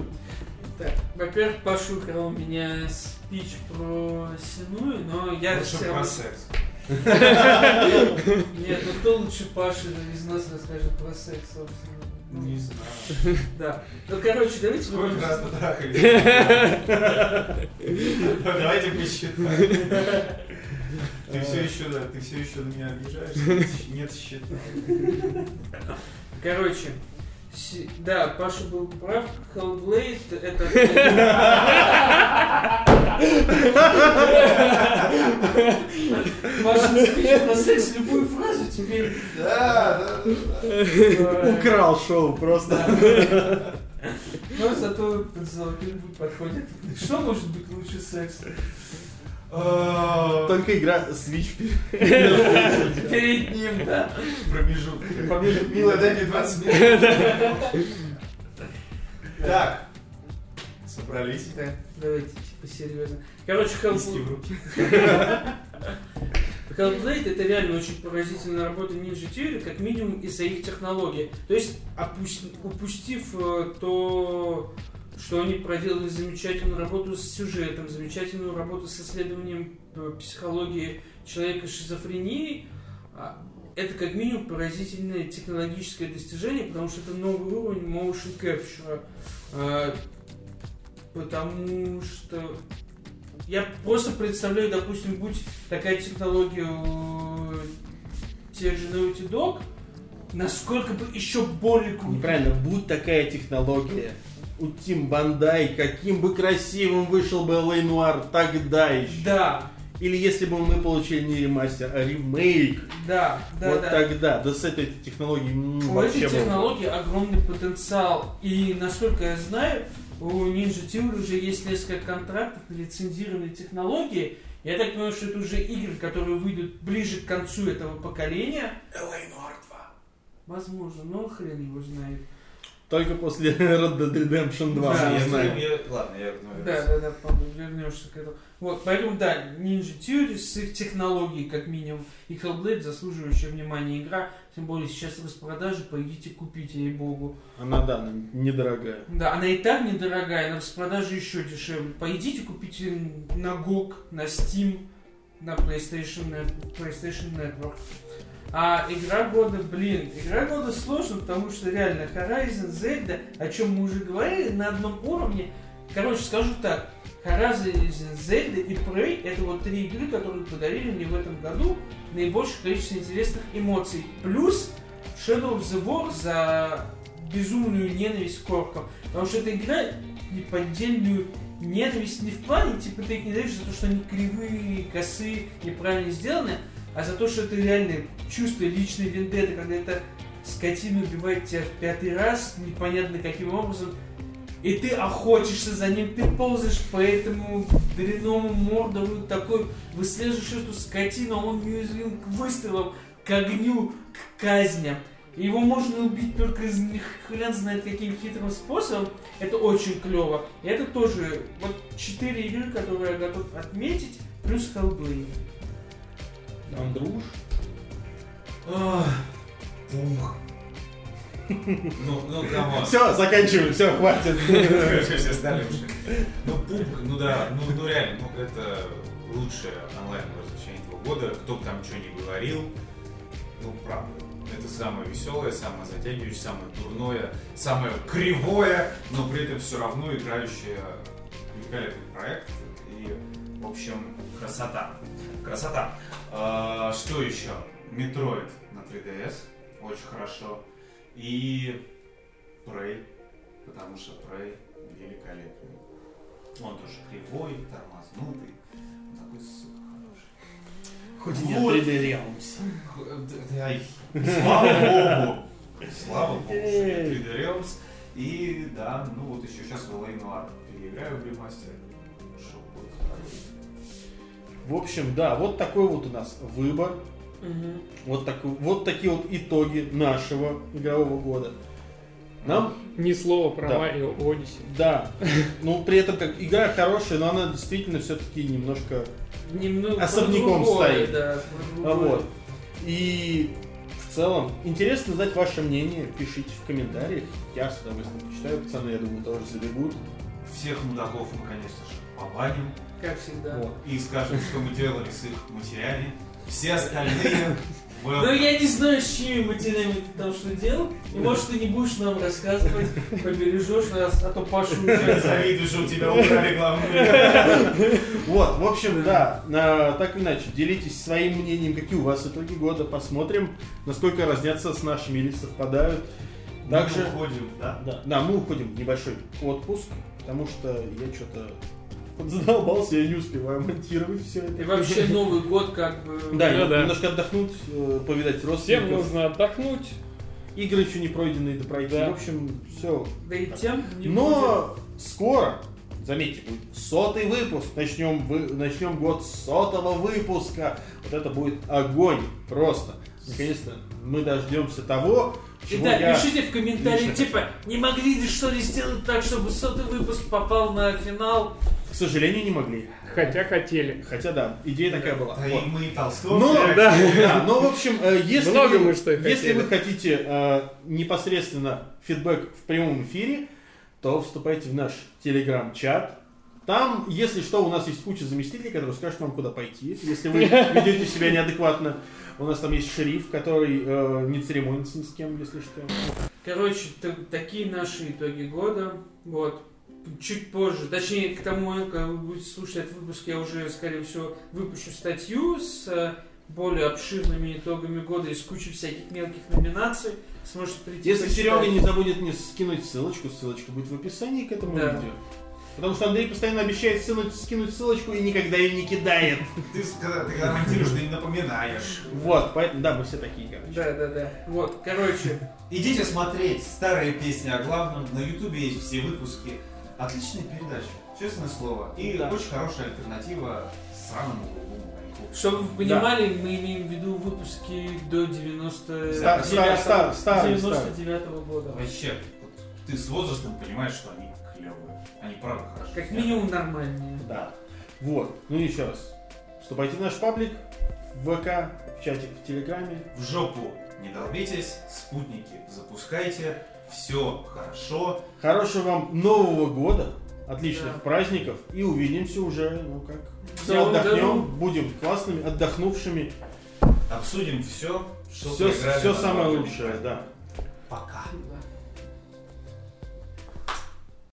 Так, во-первых, Паша украл у меня спич про Синую, но я лучше всё про секс. Нет, ну кто лучше Паша из нас расскажет про секс, собственно? Ну, Не знаю. Да. Ну, короче, давайте... Сколько раз потрахались? <laughs> Давайте посчитаем. Ты все еще, да, ты все еще на меня обижаешься? Нет счета. Короче, да, Паша был прав, Hellblade это... Маша спич про секс, любую фразу теперь. Да, да, Украл шоу просто. Но зато путь подходит. Что может быть лучше секса? Только игра Switch <laughs> Перед ним, да. Промежуток. Мила, дай мне 20 минут. <laughs> Так. Собрались. Да, давайте, типа, серьезно. Короче, Hellblade. <laughs> Hellblade это реально очень поразительная работа Ninja Theory, как минимум из-за их технологий. То есть, опус- упустив э, то, что они проделали замечательную работу с сюжетом, замечательную работу с исследованием э, психологии человека с шизофренией, а, это как минимум поразительное технологическое достижение, потому что это новый уровень motion capture. А, Потому что я просто представляю, допустим, будь такая технология у тех же Naughty Dog, насколько бы еще более круто. Неправильно, будь такая технология у Тим Бандай, каким бы красивым вышел бы Лей Нуар тогда еще. Да, Или если бы мы получили не ремастер, а ремейк. да, да, вот да. тогда. Да с этой технологией м, У вообще этой было. технологии огромный потенциал. И насколько я знаю, у Ninja Theory уже есть несколько контрактов на лицензированные технологии. Я так понимаю, что это уже игры, которые выйдут ближе к концу этого поколения. L.A. Noir 2. Возможно, но хрен его знает. Только после <laughs> Red Dead Redemption 2, Да, Я знаю. Ладно, я ну, Да, да, да, вернешься к этому. Вот, поэтому, да, Ninja Theory с их технологией, как минимум, и Hellblade заслуживающая внимания игра, тем более сейчас распродажи, пойдите купите, ей-богу. Она, да, она недорогая. Да, она и так недорогая, на распродаже еще дешевле. Пойдите купите на GOG, на Steam, на PlayStation, PlayStation Network. А игра года, блин, игра года сложно, потому что реально Horizon, Zelda, о чем мы уже говорили, на одном уровне. Короче, скажу так, Horizon, Zelda и Prey это вот три игры, которые подарили мне в этом году наибольшее количество интересных эмоций. Плюс Shadow of the War за безумную ненависть к оркам. Потому что эта игра неподдельную ненависть не в плане, типа ты их ненавидишь за то, что они кривые, косые, неправильно сделаны, а за то, что это реально чувство личной вендетты, когда эта скотина убивает тебя в пятый раз, непонятно каким образом, и ты охотишься за ним, ты ползаешь по этому дряному мордову, такой, выслеживаешь эту скотину, а он неуязвим к выстрелам, к огню, к казням. Его можно убить только из них хрен знает каким хитрым способом. Это очень клево. И это тоже вот четыре игры, которые я готов отметить, плюс Hellblade. Андруш? Ах, PUBG. <laughs> Ну, ну, <laughs> come on. Все, заканчиваем, все, хватит. <laughs> Все, все стали уже. Ну, PUBG, ну да, ну, ну реально, ну это лучшее онлайн развлечение этого года. Кто бы там что ни говорил, ну, правда. Это самое веселое, самое затягивающее, самое дурное, самое кривое, но при этом все равно играющее великолепный проект. И, в общем, красота. Красота. А, что еще? Metroid на 3DS. Очень хорошо. И Prey, потому что Prey великолепный. Он тоже кривой, тормознутый. Он такой, сука, хороший. Хоть и Вот. 3D Realms. Слава богу! Слава богу, что нет 3D Realms. И да, ну вот еще сейчас в Noir переиграю в ремастере. В общем, да, вот такой вот у нас выбор. Вот, такой, вот такие вот итоги нашего игрового года. Нам, Ни слова про Да. Марио Одиссе. да, ну при этом как игра хорошая, но она действительно все-таки немножко Немного Особняком другое, стоит. Да, А. Вот. И в целом, интересно знать ваше мнение. Пишите в комментариях. Я с удовольствием почитаю. Пацаны, я думаю, тоже забегут. Всех мудаков мы, конечно же, побаним. Как всегда. Вот. И скажем, что мы делали с их матерями. Все остальные... <laughs> мы- Ну я не знаю, с чьими матерями ты там что делал. И может ты не будешь нам рассказывать, побережешь нас, а то Пашу Я уже завидую, что у тебя украли главную. <laughs> Вот, в общем, да, так или иначе, делитесь своим мнением, какие у вас итоги года. Посмотрим, насколько разнятся с нашими или совпадают. Также, Мы уходим, да? да, да, мы уходим в небольшой отпуск, потому что я что-то Задолбался, я не успеваю монтировать все это. И вообще Новый год как бы... Да, Ну и да. немножко отдохнуть, э, повидать Всем родственников. нужно отдохнуть. Игры еще не пройденные да пройти. Да. В общем, все. Да и тем не Но скоро, заметьте, будет сотый выпуск. Начнем, вы, начнем год с сотого выпуска. Вот это будет огонь просто. Наконец-то мы дождемся того, чего Да, я... пишите в комментариях, лично типа, не могли ли что ли сделать так, чтобы сотый выпуск попал на финал? К сожалению, не могли. Хотя хотели. Хотя да, идея такая была. Да Вот. и мы и Толстой. Но, блядь. Да. да, но в общем, э, если, Много вы, мы что если вы хотите э, непосредственно фидбэк в прямом эфире, то вступайте в наш телеграм-чат. Там, если что, у нас есть куча заместителей, которые скажут вам, куда пойти, если вы <laughs> ведете себя неадекватно. У нас там есть шериф, который э, не церемонится ни с кем, если что. Короче, такие наши итоги года. Вот. Чуть позже, точнее, к тому моменту, когда вы будете слушать этот выпуск, я уже, скорее всего, выпущу статью с э, более обширными итогами года и с кучей всяких мелких номинаций. Сможете прийти Если. Серега не забудет мне скинуть ссылочку, ссылочка будет в описании к этому Да. видео. Потому что Андрей постоянно обещает скинуть, скинуть ссылочку и никогда ее не кидает. Ты, когда, ты когда монтируешь, ты не напоминаешь. Вот, поэтому, да, мы все такие, короче. Да, да, да. Вот, короче, Идите смотреть старые песни о главном. На ютубе есть все выпуски. Отличная передача, честное слово. И Да. очень хорошая альтернатива сраному чтобы вы понимали, мы имеем в виду выпуски до 90... Ста- ста- ста- старые, 99 года. Вообще, вот ты с возрастом понимаешь, что они. Они правда хорошие. Как минимум нормальнее. Да. Вот. Ну и еще раз. Вступайте в наш паблик, в ВК, в чатик, в Телеграме. В жопу не долбитесь, спутники запускайте, все хорошо. Хорошего вам Нового года, отличных Да. праздников и увидимся уже, ну как, все отдохнем, году. будем классными, отдохнувшими. Обсудим все, что Все, все самое лучшее, да. Пока. Да.